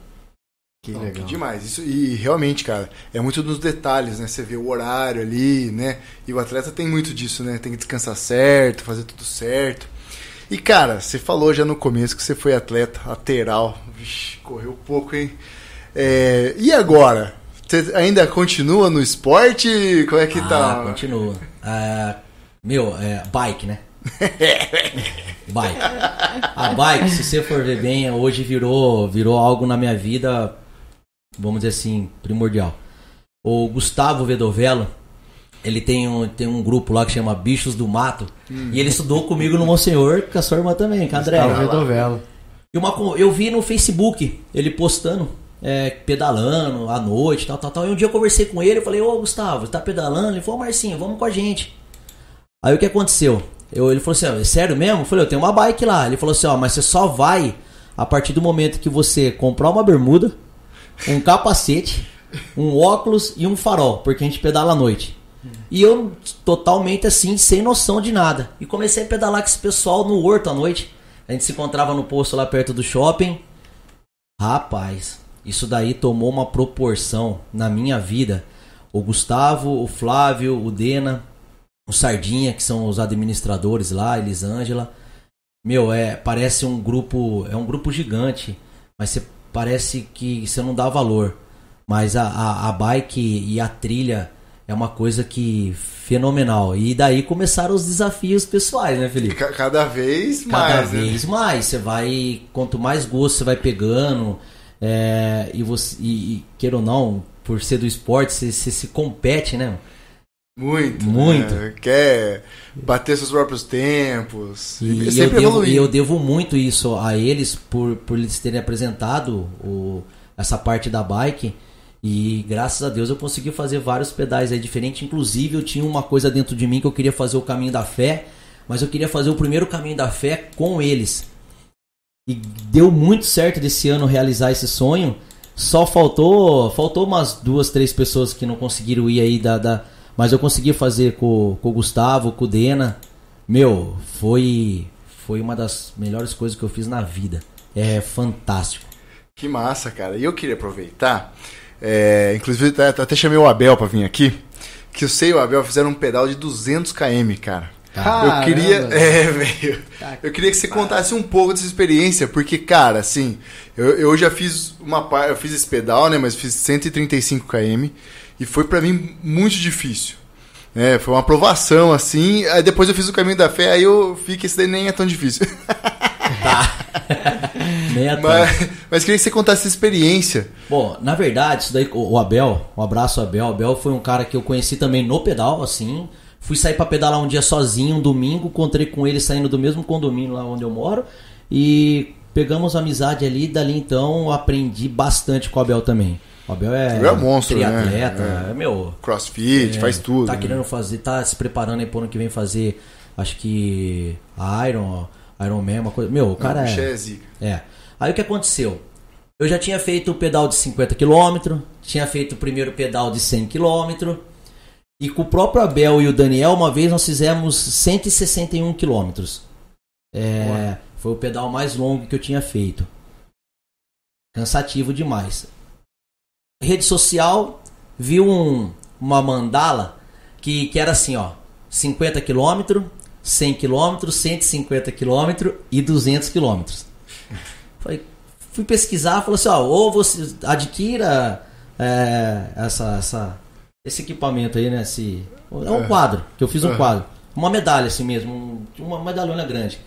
Que legal. Que demais. Isso, e realmente, cara, é muito nos detalhes, né? Você vê o horário ali, né? E o atleta tem muito disso, né? Tem que descansar certo, fazer tudo certo. E cara, você falou já no começo que você foi atleta lateral. Vixe, correu pouco, hein? É, e agora? Você ainda continua no esporte? Como é que ah, tá? Continua. Ah, meu, é, bike, né? bike. A bike, se você for ver bem, hoje virou, virou algo na minha vida, vamos dizer assim, primordial. O Gustavo Vedovelo, ele tem um, tem um grupo lá que chama Bichos do Mato. Hum. E ele estudou comigo no Monsenhor, com a sua irmã também, com a André. E uma, eu vi no Facebook ele postando, é, pedalando à noite, tal, tal, tal. E um dia eu conversei com ele, eu falei, ô Gustavo, você tá pedalando? Ele falou, Marcinho, vamos com a gente. Aí o que aconteceu? Eu, ele falou assim, é sério mesmo? Eu falei, eu tenho uma bike lá. Ele falou assim, ó, mas você só vai a partir do momento que você comprar uma bermuda, um capacete, um óculos e um farol, porque a gente pedala à noite. E eu totalmente assim, sem noção de nada. E comecei a pedalar com esse pessoal no horto à noite. A gente se encontrava no posto lá perto do shopping. Rapaz, isso daí tomou uma proporção na minha vida. O Gustavo, o Flávio, o Dena, o Sardinha, que são os administradores lá, Elisângela. Meu, é, parece um grupo, é um grupo gigante, mas você parece que você não dá valor. Mas a, a, a bike e a trilha é uma coisa que fenomenal. E daí começaram os desafios pessoais, né, Felipe? Cada vez mais. Cada né? vez mais. Você vai, quanto mais gosto você vai pegando, é, e você, e, e, queira ou não, por ser do esporte, você, você se compete, né? Muito. Muito. Né? Quer bater seus próprios tempos. E, e eu, devo, e eu devo muito isso a eles por, por eles terem apresentado o, essa parte da bike. E graças a Deus eu consegui fazer vários pedais aí diferentes. Inclusive eu tinha uma coisa dentro de mim que eu queria fazer o caminho da fé. Mas eu queria fazer o primeiro caminho da fé com eles. E deu muito certo desse ano realizar esse sonho. Só faltou faltou umas duas, três pessoas que não conseguiram ir aí da, da mas eu consegui fazer com, com o Gustavo, com o Dena. Meu, foi, foi uma das melhores coisas que eu fiz na vida. É fantástico. Que massa, cara. E eu queria aproveitar, é, inclusive até chamei o Abel para vir aqui, que eu sei o Abel fizeram um pedal de 200 km, cara. Caramba. Eu queria, é, velho. Eu queria que você contasse um pouco dessa experiência, porque cara, assim, eu, eu já fiz uma eu fiz esse pedal, né, mas fiz 135 km e foi para mim muito difícil. É, foi uma aprovação, assim. Aí depois eu fiz o caminho da fé, aí eu vi que esse daí nem é tão difícil. Tá. mas, mas queria que você contasse essa experiência. Bom, na verdade, isso daí, o Abel, um abraço Abel. O Abel foi um cara que eu conheci também no pedal, assim. Fui sair para pedalar um dia sozinho, um domingo, encontrei com ele saindo do mesmo condomínio lá onde eu moro. E pegamos amizade ali, dali então aprendi bastante com o Abel também. O Abel é, é monstro, triatleta, né? É. meu. Crossfit, é, faz tudo. Tá né? querendo fazer, tá se preparando aí pro ano que vem fazer, acho que Iron, Iron Man, uma coisa. Meu, o cara Não, é. É, é. Aí o que aconteceu? Eu já tinha feito o pedal de 50 km, tinha feito o primeiro pedal de 100 km. E com o próprio Abel e o Daniel, uma vez nós fizemos 161 km. É, foi o pedal mais longo que eu tinha feito. Cansativo demais rede social, viu um, uma mandala que, que era assim, ó, 50 km, 100 km, 150 km e 200 km. Falei, fui pesquisar, falou assim, ó, ou você adquira é, essa, essa, esse equipamento aí, né, esse, é um quadro, que eu fiz um quadro, uma medalha assim mesmo, uma medalhona grande.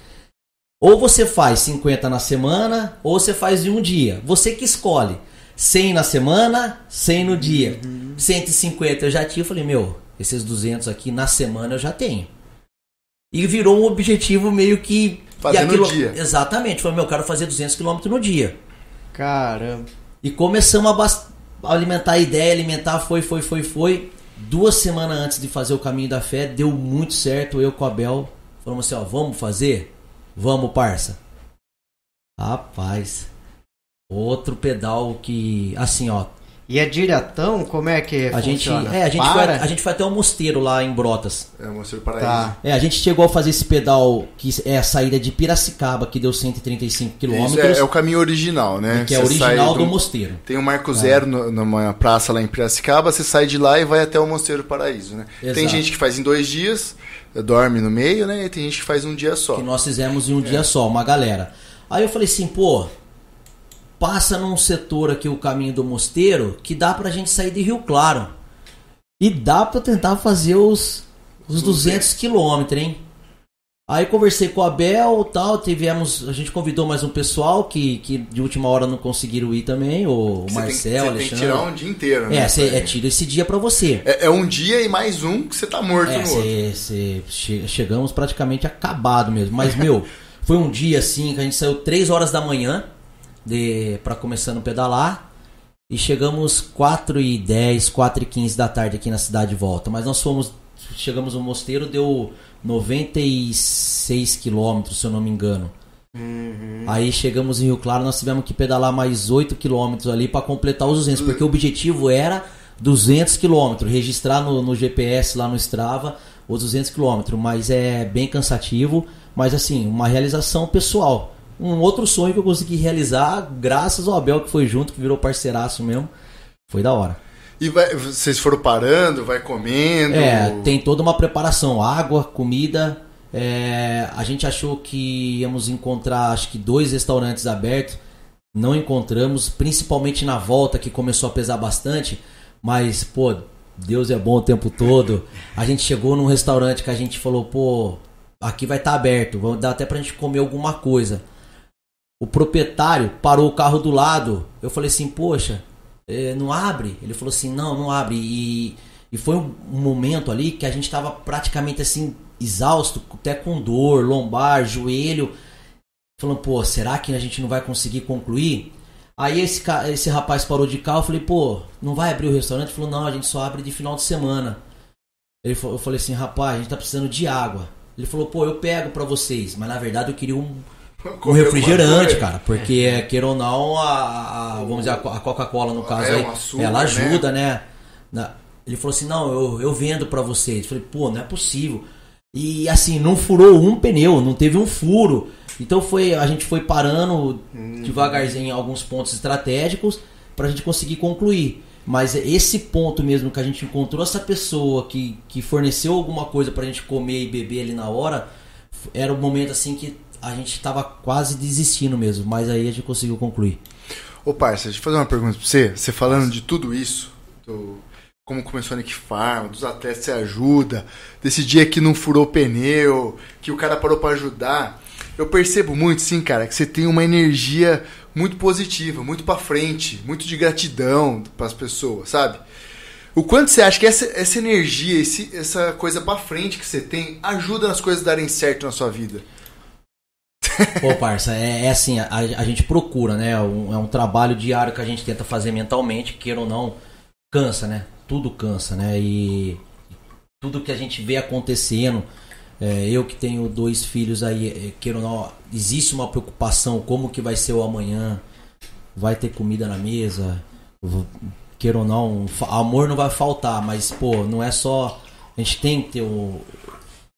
Ou você faz 50 na semana, ou você faz de um dia. Você que escolhe. 100 na semana, 100 no dia. Uhum. 150 eu já tinha. Eu falei, meu, esses 200 aqui na semana eu já tenho. E virou um objetivo meio que. Fazer aquilo... no dia. Exatamente. Falei, meu, eu quero fazer 200 km no dia. Caramba. E começamos a, bast... a alimentar a ideia, alimentar, foi, foi, foi, foi. Duas semanas antes de fazer o caminho da fé, deu muito certo. Eu com a Bel falamos assim: ó, vamos fazer? Vamos, parça. Rapaz. Outro pedal que, assim, ó. E é diretão? Como é que a funciona? Gente, é, a gente, foi, a gente foi até um mosteiro lá em Brotas. É, o Mosteiro Paraíso. Tá. É, a gente chegou a fazer esse pedal que é a saída de Piracicaba, que deu 135 quilômetros. É, é, o caminho original, né? Que é original do, do, mosteiro. Tem o Marco é. Zero no, numa praça lá em Piracicaba, você sai de lá e vai até o Mosteiro Paraíso, né? Exato. Tem gente que faz em dois dias, dorme no meio, né? E tem gente que faz um dia só. Que nós fizemos em um dia só, uma galera. Aí eu falei assim, pô, passa num setor aqui o caminho do mosteiro que dá pra gente sair de Rio Claro. E dá pra tentar fazer os, os 200 quilômetros, hein? Aí conversei com o Abel tal, tivemos, a gente convidou mais um pessoal que, que de última hora não conseguiram ir também, o Você Marcel, tem, você tem que Alexandre. tirar um dia inteiro, né? É, cê, é, tira esse dia pra você. É, é um dia e mais um que você tá morto É, no outro. cê, cê- che- chegamos praticamente acabado mesmo. Mas, meu, foi um dia assim que a gente saiu 3 horas da manhã de, pra começando a pedalar. E chegamos 4 e 10, 4 e 15 da tarde aqui na cidade de volta. Mas nós fomos. Chegamos no mosteiro, deu 96 quilômetros, se eu não me engano. Aí chegamos em Rio Claro, nós tivemos que pedalar mais 8 quilômetros ali para completar os 200, porque o objetivo era 200 quilômetros, registrar no, no GPS lá no Strava os 200 quilômetros, mas é bem cansativo, mas assim, uma realização pessoal. Um outro sonho que eu consegui realizar, graças ao Abel que foi junto, que virou parceiraço mesmo, foi da hora. E vai- vocês foram parando, vai comendo. É, tem toda uma preparação, água, comida. é, a gente achou que íamos encontrar, acho que dois restaurantes abertos. Não encontramos, principalmente na volta que começou a pesar bastante. Mas, pô, Deus é bom o tempo todo. A gente chegou num restaurante que a gente falou, pô, aqui vai estar aberto, vamos dar até pra gente comer alguma coisa. O proprietário parou o carro do lado. Eu falei assim, poxa, eh, não abre? Ele falou assim, não, não abre. E, e foi um, momento ali que a gente tava praticamente assim, exausto, até com dor, lombar, joelho. Falando, pô, será que a gente não vai conseguir concluir? Aí esse, esse rapaz parou de carro, eu falei, pô, não vai abrir o restaurante? Ele falou, não, a gente só abre de final de semana. Ele eu falei assim, rapaz, a gente tá precisando de água. Ele falou, pô, eu pego pra vocês, mas na verdade eu queria um, um Comer refrigerante, coisa. cara, porque queira ou não, a, a- vamos dizer, a Co- a Coca-Cola no caso É, aí, um açúcar, ela né? ajuda, né? Na- ele falou assim, não, eu, eu vendo pra vocês. Eu falei, pô, não é possível. E assim, não furou um pneu, não teve um furo. Então foi, a gente foi parando Hum. devagarzinho em alguns pontos estratégicos pra gente conseguir concluir. Mas esse ponto mesmo que a gente encontrou essa pessoa que, que forneceu alguma coisa pra gente comer e beber ali na hora, era o momento assim que a gente tava quase desistindo mesmo, mas aí a gente conseguiu concluir. Ô, parça, deixa eu fazer uma pergunta pra você. Você falando de tudo isso, do- como começou a Nick Farm, dos atletas você ajuda, desse dia que não furou pneu, que o cara parou pra ajudar. Eu percebo muito, sim, cara, que você tem uma energia muito positiva, muito pra frente, muito de gratidão pras pessoas, sabe? O quanto você acha que essa, essa energia, esse- essa coisa pra frente que você tem, ajuda nas coisas darem certo na sua vida? Pô, parça, é, é assim, a, a gente procura, né? Um- é um trabalho diário que a gente tenta fazer mentalmente, queira ou não, cansa, né? Tudo cansa, né? E tudo que a gente vê acontecendo, é, eu que tenho dois filhos aí, é, queira ou não, existe uma preocupação, como que vai ser o amanhã, vai ter comida na mesa, queira ou não, amor não vai faltar, mas, pô, não é só, a gente tem que ter o,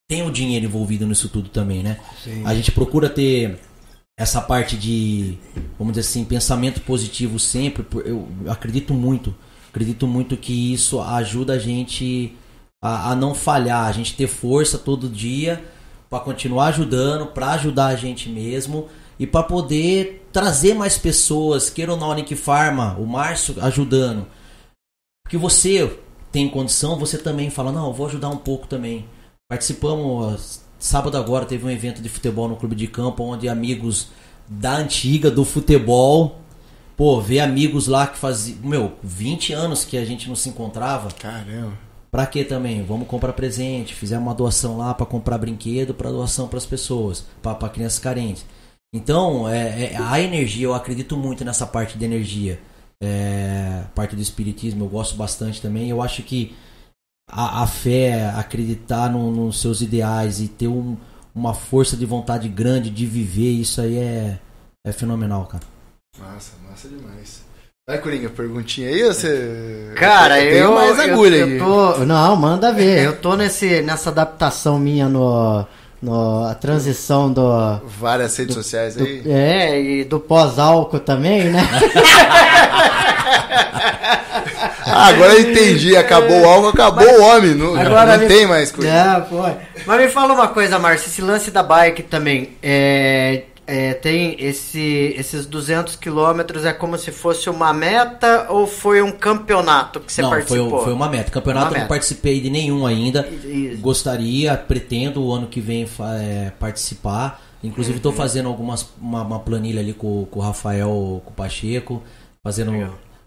tem o dinheiro envolvido nisso tudo também, né? A gente procura ter essa parte de, vamos dizer assim, pensamento positivo sempre. Eu acredito muito, acredito muito que isso ajuda a gente a, a não falhar, a gente ter força todo dia para continuar ajudando, para ajudar a gente mesmo e para poder trazer mais pessoas, queira ou não, a Nick Pharma, o Márcio ajudando. Porque você tem condição, você também fala, não, eu vou ajudar um pouco também. Participamos, sábado agora teve um evento de futebol no clube de campo, onde amigos da antiga, do futebol, pô, ver amigos lá que faziam, meu, 20 anos que a gente não se encontrava, Caramba. Pra quê também? Vamos comprar presente, fizemos uma doação lá pra comprar brinquedo para doação pras pessoas, pra pra crianças carentes. Então, é, é- a energia, eu acredito muito nessa parte de energia. É, parte do espiritismo, eu gosto bastante também. Eu acho que a, a fé, acreditar no- nos seus ideais e ter um- uma força de vontade grande de viver, isso aí é, é fenomenal, cara. Massa, massa demais. Vai, Coringa, perguntinha aí ou você. Cara, tenho eu, mais eu- agulha eu, aí. tô. Não, manda ver. Eu tô nesse, nessa adaptação minha no, no, a transição do. Várias redes sociais do- aí. é, e do pós-álcool também, né? Ah, agora eu entendi. Acabou o álcool, acabou o homem. Não, não me- tem mais coisa. Pô. Mas me fala uma coisa, Márcio, esse lance da bike também, é, é, tem esse, esses 200 quilômetros, é como se fosse uma meta ou foi um campeonato que você não, foi, participou? foi uma meta. Campeonato Uma eu não meta. participei de nenhum ainda. Isso. Gostaria, pretendo o ano que vem é, participar. Inclusive estou fazendo algumas uma, uma planilha ali com, com o Rafael, com o Pacheco, fazendo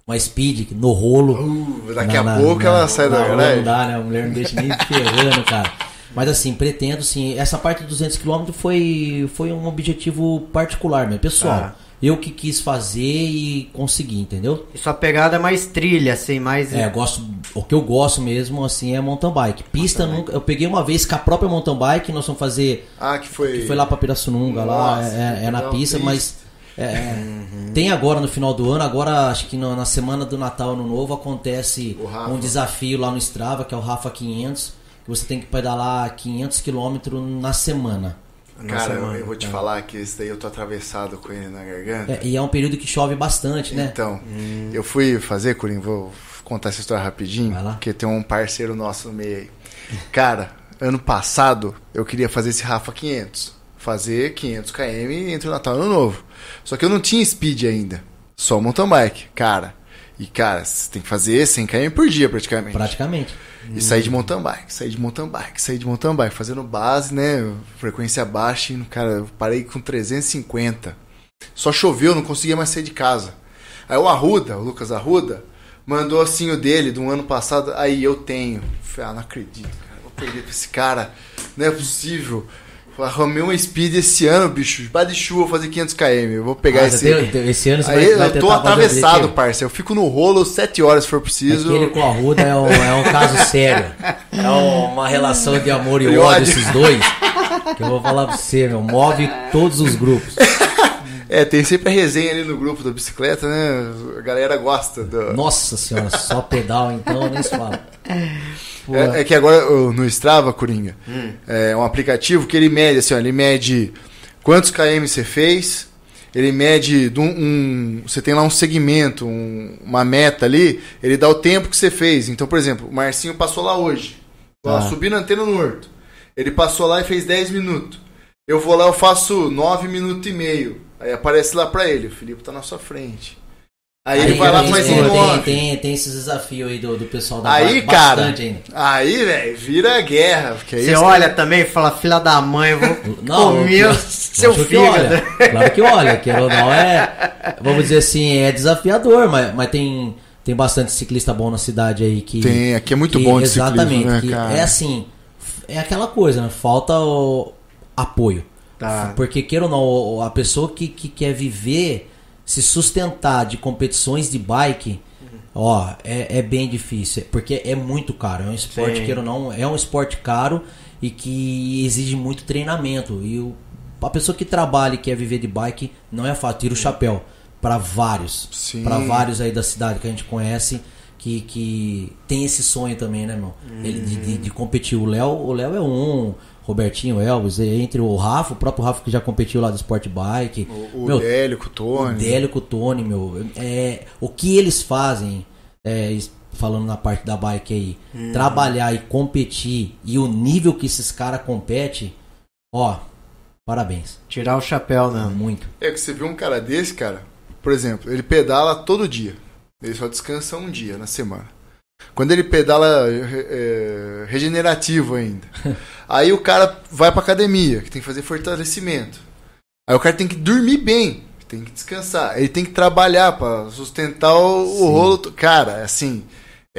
uma speed no rolo. Uh, daqui Na- a na- pouco na- ela sai da garagem. Não dá, né? A mulher não deixa nem ferrando, cara. Mas assim, pretendo sim. Essa parte de 200 km foi, foi um objetivo particular, meu pessoal. Tá. Eu que quis fazer e consegui, entendeu? E sua pegada é mais trilha, assim, mais... É, eu gosto, o que eu gosto mesmo assim é mountain bike. Pista nunca, eu peguei uma vez com a própria mountain bike, nós vamos fazer, Ah, que foi. que foi lá pra Pirassununga, lá Nossa, é, é na pista, triste. mas é, é, tem agora no final do ano, agora acho que no- na semana do Natal Ano Novo acontece um desafio lá no Strava, que é o Rafa 500, que você tem que pedalar 500 km na semana. Cara, eu, semana, eu vou te tá. falar que esse daí eu tô atravessado com ele na garganta. É, e é um período que chove bastante, né? Então, eu fui fazer, Corinho, vou contar essa história rapidinho, Vai lá. porque tem um parceiro nosso no meio aí. Cara, ano passado eu queria fazer esse Rafa 500. Fazer 500 km entre o Natal e o Ano Novo. Só que eu não tinha speed ainda. Só mountain bike, cara. E, cara, você tem que fazer 100 km por dia praticamente. Praticamente. E sair de mountain bike, sair de mountain bike, sair de mountain bike, fazendo base, né? Frequência baixa, e, cara, eu parei com 350. Só choveu, não conseguia mais sair de casa. Aí o Arruda, o Lucas Arruda, mandou assim o dele do ano passado. Aí eu tenho. Falei, ah, não acredito, cara. Vou perder pra esse cara. Não é possível. Arrumei uma speed esse ano, bicho. Debaixo de chuva, vou fazer 500 km. Eu vou pegar Ah, esse. tem- esse ano você Aí vai, vai eu tô atravessado, parça. Eu fico no rolo 7 horas se for preciso. Aquele com a Ruda é um, é um caso sério. É uma relação de amor e E ódio ódio. esses dois. Que eu vou falar pra você, meu. Move todos os grupos. É, tem sempre a resenha ali no grupo da bicicleta, né? A galera gosta. Do... Nossa senhora, só pedal então, nem se fala. É, é que agora no Strava, Coringa, é um aplicativo que ele mede, assim, ó, ele mede quantos km você fez, ele mede de um, um- você tem lá um segmento, um- uma meta ali, ele dá o tempo que você fez. Então, por exemplo, o Marcinho passou lá hoje, ó, Tá. subi na antena no Horto. Ele passou lá e fez 10 minutos. Eu vou lá, eu faço 9 minutos e meio. Aí aparece lá pra ele, o Felipe tá na sua frente. Aí, ele vai lá e faz tem, em tem, 9. tem, tem esses desafios aí do, do pessoal da Aí, cara, ainda. aí, velho, vira guerra. Porque aí Você olha também e fala, filha da mãe, eu vou comer eu- seu que fígado. olha. Claro que olha, quer ou não, é. Vamos dizer assim, é desafiador, mas, mas tem, tem bastante ciclista bom na cidade aí que. Tem, aqui é muito que- bom de Exatamente. ciclismo, né, que cara? é assim, é aquela coisa, né? Falta o apoio. Tá. Porque, queira ou não, a pessoa que, que quer viver, se sustentar de competições de bike, ó, é, é bem difícil. Porque é muito caro. É um esporte, Sim. queira ou não, é um esporte caro e que exige muito treinamento. E o, a pessoa que trabalha e quer viver de bike não é fácil. Tira o chapéu para vários. Para vários aí da cidade que a gente conhece. Que, que tem esse sonho também, né, meu? Ele de, de, de competir. O Léo, o Léo é um, Robertinho, Elvis, entre o Rafa, o próprio Rafa que já competiu lá do Sport Bike. O, o meu, Délio, o o Tony. Délio com o Tony, meu. É, o que eles fazem, é, falando na parte da bike aí, trabalhar e competir e o nível que esses caras competem, ó, parabéns. Tirar o chapéu, né? Muito. É que você viu um cara desse, cara, por exemplo, ele pedala todo dia. Ele só descansa um dia na semana. Quando ele pedala é, regenerativo ainda. Aí o cara vai pra academia, que tem que fazer fortalecimento. Aí o cara tem que dormir bem, tem que descansar. Ele tem que trabalhar pra sustentar o, o rolo. Cara, assim,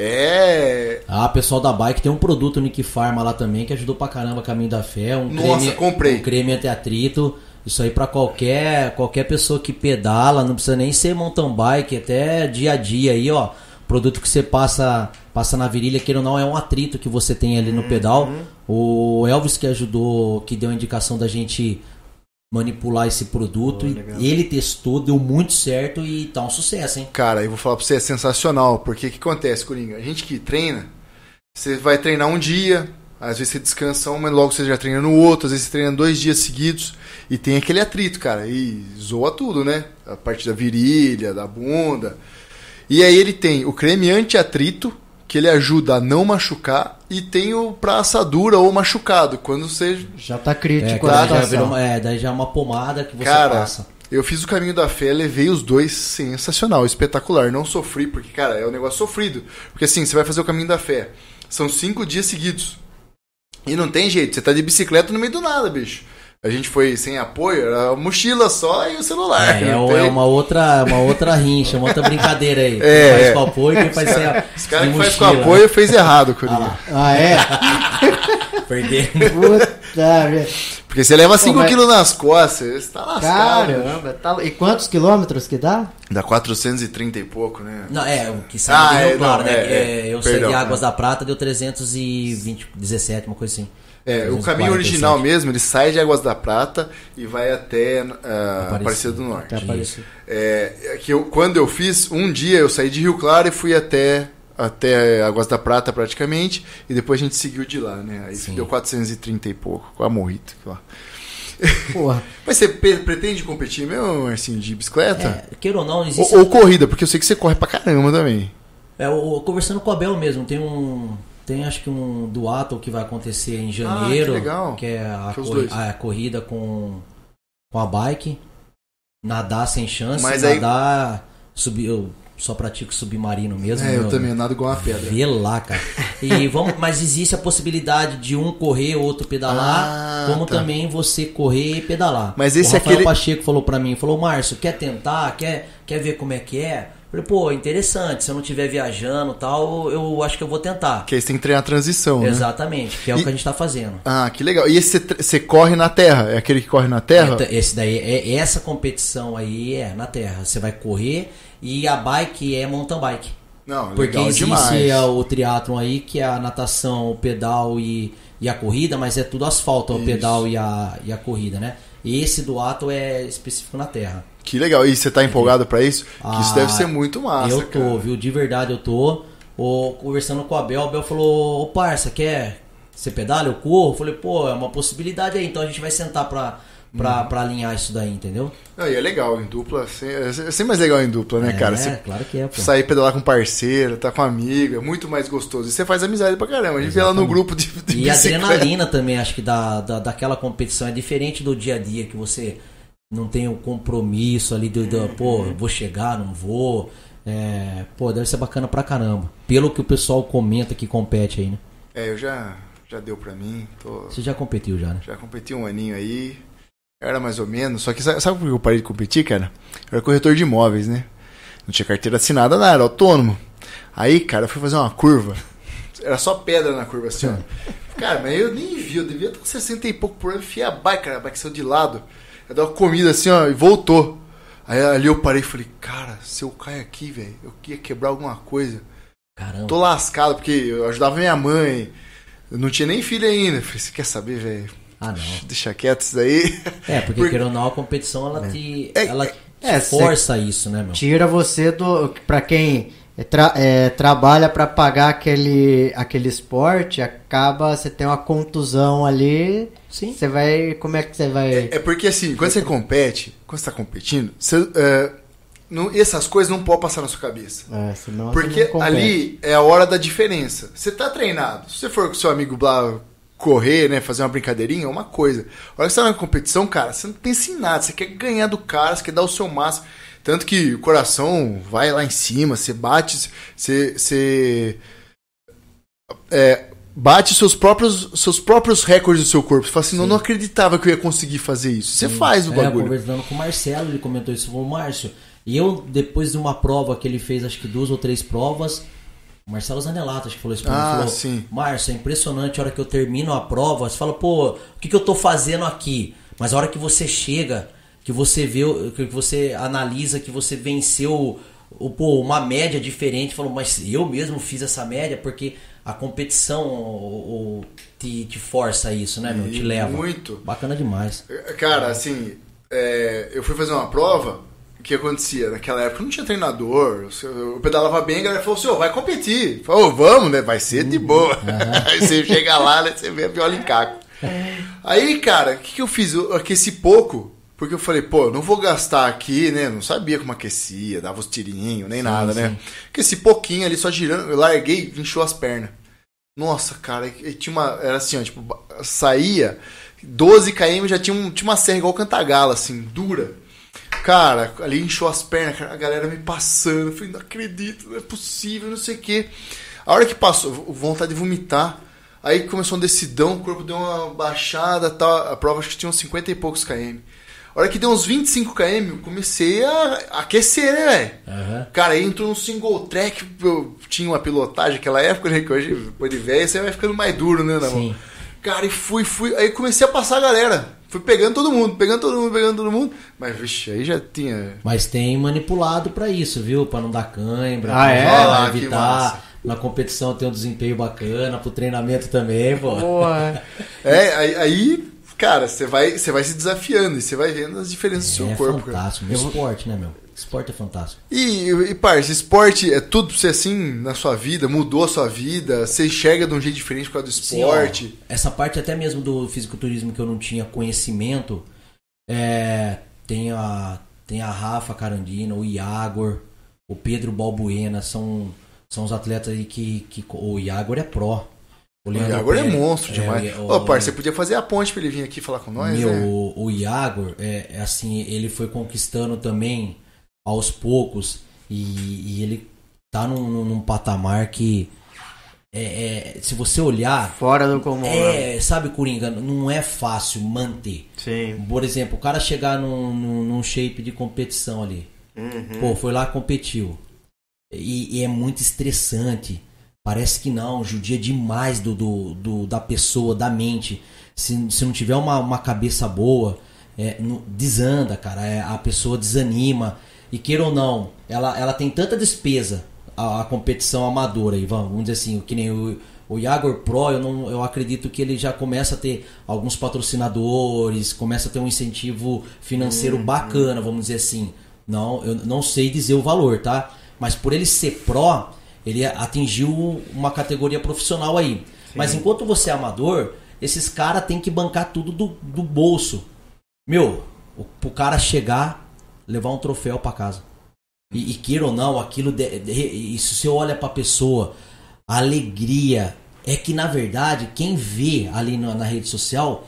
é. Ah, pessoal da bike tem um produto Nick Pharma lá também que ajudou pra caramba Caminho da Fé. Um Nossa, creme, comprei. Um creme anti-atrito. Isso aí pra qualquer, qualquer pessoa que pedala, não precisa nem ser mountain bike, até dia a dia aí, ó. Produto que você passa, passa na virilha, que não é um atrito que você tem ali no pedal. O Elvis que ajudou, que deu a indicação da gente manipular esse produto. Legal. ele testou, deu muito certo e tá um sucesso, hein? Cara, eu vou falar pra você, é sensacional. Porque o que acontece, Coringa? A gente que treina, você vai treinar um dia, Às vezes você descansa um, mas logo você já treina no outro. Às vezes você treina dois dias seguidos. E tem aquele atrito, cara. E zoa tudo, né? A parte da virilha, da bunda. E aí ele tem o creme anti-atrito, que ele ajuda a não machucar. E tem o pra assadura ou machucado. Quando você Já tá É, crítico a daí já virou uma- é, daí já é uma pomada que você Cara, passa. eu fiz o caminho da fé, levei os dois sensacional, espetacular. Não sofri, porque, cara, é um negócio sofrido. Porque assim, você vai fazer o caminho da fé. São cinco dias seguidos. E não tem jeito, você tá de bicicleta no meio do nada, bicho. A gente foi sem apoio, era a mochila só e o celular. É, é, é uma outra, uma outra rincha, uma outra brincadeira aí. É, quem faz é. com apoio, quem faz sem a- Os caras sem que faz com mochila, apoio fez errado, Coringa. lá. Ah, é? Perdendo. Puta. Porque você leva 5 mas- quilos nas costas, você tá lascado. Caramba. Tá... E quantos quilômetros que dá? Dá 430 e pouco, né? Não, é, o que sai Ah, do Rio é, Claro, não, né? é, é, eu saí perdão, de Águas da Prata, deu 320, 17, uma coisa assim. É, o 347. caminho original mesmo, ele sai de Águas da Prata e vai até ah, Aparecida do Norte. Aparecida. É, é que eu, quando eu fiz, um dia eu saí de Rio Claro e fui até, até Águas da Prata praticamente, e depois a gente seguiu de lá, né? Aí Sim. deu 430 e pouco, quase morri. lá. Porra. Mas você pretende competir mesmo, Marcinho, de bicicleta? É, queira ou não, existe. ou, ou corrida, porque eu sei que você corre pra caramba também. É, o- conversando com a Bel mesmo, tem um. Tem acho que um duato que vai acontecer em janeiro. Ah, que legal. é a, Que dois. a corrida com, com a bike. Nadar sem chance, Mas aí- nadar. Subir, eu só pratico submarino mesmo. É, eu meu- também nado igual uma pedra. Vê lá, cara. E vamos, mas existe a possibilidade de um correr, outro pedalar, Ah, como tá. também você correr e pedalar. Mas esse o Rafael aquele- Pacheco falou pra mim, falou, Márcio, quer tentar? Quer, quer ver como é que é? Falei, pô, interessante, se eu não estiver viajando e tal, eu acho que eu vou tentar. Que aí você tem que treinar a transição, né? Exatamente, que é E- o que a gente tá fazendo. Ah, que legal. E esse você corre na terra? É aquele que corre na terra? Esse daí, é, essa competição aí é na terra. Você vai correr e a bike é mountain bike. Não, Porque legal existe demais. o triatlon aí, que é a natação, o pedal e, e a corrida, mas é tudo asfalto, o Isso. pedal e a, e a corrida, né? E esse do ato é específico na terra. Que legal. E você tá empolgado pra isso? que isso Ah, deve ser muito massa, eu tô, cara. viu? De verdade eu tô. Ô, conversando com a Bel, a Bel falou, ô parça, quer você pedala? Eu corro? Eu falei, pô, é uma possibilidade aí, então a gente vai sentar pra, pra, Uhum. pra alinhar isso daí, entendeu? Não, e é legal, em dupla. assim, É é sempre mais legal em dupla, né, é, cara? Você claro que é, pô. sair pedalar com parceiro, tá com amigo, é muito mais gostoso. E você faz amizade pra caramba. A gente vê lá no grupo de, de E a bicicleta. adrenalina também, acho que da, da, daquela competição é diferente do dia a dia, que você não tem o compromisso ali do, do pô, vou chegar, não vou. É, pô, deve ser bacana pra caramba. Pelo que o pessoal comenta que compete aí, né? É, eu já, já deu pra mim. Tô, Você já competiu já, né? já competi um aninho aí. Era mais ou menos. Só que sabe, sabe por que eu parei de competir, cara? Eu era corretor de imóveis, né? Não tinha carteira assinada, nada, era autônomo. Aí, cara, eu fui fazer uma curva. Era só pedra na curva, assim, ó. Cara, mas eu nem vi, eu devia estar com 60 e pouco por ano. Enfiei a bike, cara, a bike saiu de lado. Eu dei uma comida assim, ó, e voltou. Aí ali eu parei e falei, cara, se eu cair aqui, velho, eu ia quebrar alguma coisa. Caramba. Tô lascado, porque eu ajudava minha mãe. Eu não tinha nem filho ainda. Eu falei, você quer saber, velho? Ah, não. Deixa quieto isso daí. É, porque Por- querendo ou não, a competição ela te, É, ela te é, força isso, né, meu? Tira você do. Pra quem é tra- é, trabalha pra pagar aquele, aquele esporte, acaba. Você tem uma contusão ali. Sim. Você vai. Como é que você vai. É porque assim, quando você compete, quando você tá competindo, você, é, não- essas coisas não podem passar na sua cabeça. É, senão você Porque ali é a hora da diferença. Você tá treinado. Se você for com seu amigo lá correr, né, fazer uma brincadeirinha, é uma coisa. A hora que você tá na competição, cara, você não pensa em nada. Você quer ganhar do cara, você quer dar o seu máximo. Tanto que o coração vai lá em cima, você bate, você, você é, bate seus próprios, seus próprios recordes do seu corpo. Você fala assim, não, não acreditava que eu ia conseguir fazer isso. Você faz o É, bagulho. conversando com o Marcelo, ele comentou isso. Falou, Márcio, e eu, depois de uma prova que ele fez, acho que duas ou três provas, o Marcelo Zanelato, acho que falou isso pra mim. Ah, falou, sim. Márcio, é impressionante a hora que eu termino a prova, você fala, pô, o que, que eu tô fazendo aqui? Mas a hora que você chega, que você vê, que você analisa que você venceu o, pô, uma média diferente, falou, mas eu mesmo fiz essa média porque a competição o- o- te, te força a isso, né, meu? Te E leva. muito. Bacana demais. Cara, assim, é, eu fui fazer uma prova o que acontecia? Naquela época não tinha treinador, eu pedalava bem, a galera falou assim, ô, vai competir. Falou, vamos, né? Vai ser de boa. Aí você chega lá, né? Você vê a viola em caco. Aí, cara, o que, que eu fiz? Eu aqueci pouco, porque eu falei, pô, eu não vou gastar aqui, né? Não sabia como aquecia, dava os tirinhos, nem sim, nada, né? sim. né? Aqueci pouquinho ali, só girando, eu larguei, inchou as pernas. Nossa, cara, e tinha uma. Era assim, ó, tipo, saía 12 km já tinha, um, tinha uma serra igual Cantagalo, assim, dura. Cara, ali inchou as pernas, a galera me passando. Eu falei, não acredito, não é possível, não sei o quê. A hora que passou, vontade de vomitar. Aí começou um decidão, o corpo deu uma baixada, tal. A prova acho que tinha uns 50 e poucos km. A hora que deu uns 25 km, eu comecei a aquecer, né, velho? Uhum. Cara, aí entrou no single track, eu tinha uma pilotagem naquela época, né? Que hoje, depois de velho, você vai ficando mais duro, né, na mão? Cara, e fui, fui. Aí comecei a passar a galera. Fui pegando todo mundo, pegando todo mundo, pegando todo mundo. Mas, vixe, aí já tinha. Mas tem manipulado para isso, viu? Para não dar cãibra, ah, é? pra evitar. Na competição ter um desempenho bacana, pro treinamento também, pô. Boa. é, aí, aí cara, você vai, você vai se desafiando e você vai vendo as diferenças é, do seu corpo. É fantástico, meu esporte, né, meu? Esporte é fantástico. E, e parça, esporte é tudo pra você assim na sua vida, mudou a sua vida, você enxerga de um jeito diferente por causa do esporte. Sim, ó, essa parte até mesmo do fisiculturismo que eu não tinha conhecimento, é, tem, a, tem a Rafa Carandina, o Iagor, o Pedro Balbuena, são, são os atletas aí que, que. O Iagor é pró. O, o Iagor é monstro demais. É, Ô, pai, você podia fazer a ponte pra ele vir aqui falar com nós, meu, né? O, o Iagor, é, é assim, ele foi conquistando também aos poucos e, e ele tá num, num patamar que é, é, se você olhar fora do comum é né? sabe Coringa não é fácil manter Sim. por exemplo o cara chegar num, num, num shape de competição ali uhum. pô foi lá competiu e, e, é muito estressante parece que não judia demais do, do, do da pessoa da mente se, se não tiver uma, uma cabeça boa é, no, desanda cara é, a pessoa desanima e queira ou não, ela, ela tem tanta despesa, a, a competição amadora, aí, vamos, dizer assim, que nem o, o Jaguar Pro, eu, não, eu acredito que ele já começa a ter alguns patrocinadores, começa a ter um incentivo financeiro hum, bacana, vamos dizer assim. Não, eu não sei dizer o valor, tá? Mas por ele ser Pro, ele atingiu uma categoria profissional aí. Sim. Mas enquanto você é amador, esses caras têm que bancar tudo do, do bolso. Meu, o, o cara chegar levar um troféu para casa. E, e queira ou não, aquilo. De, de, e se você olha para a pessoa, a alegria é que na verdade quem vê ali na, na, rede social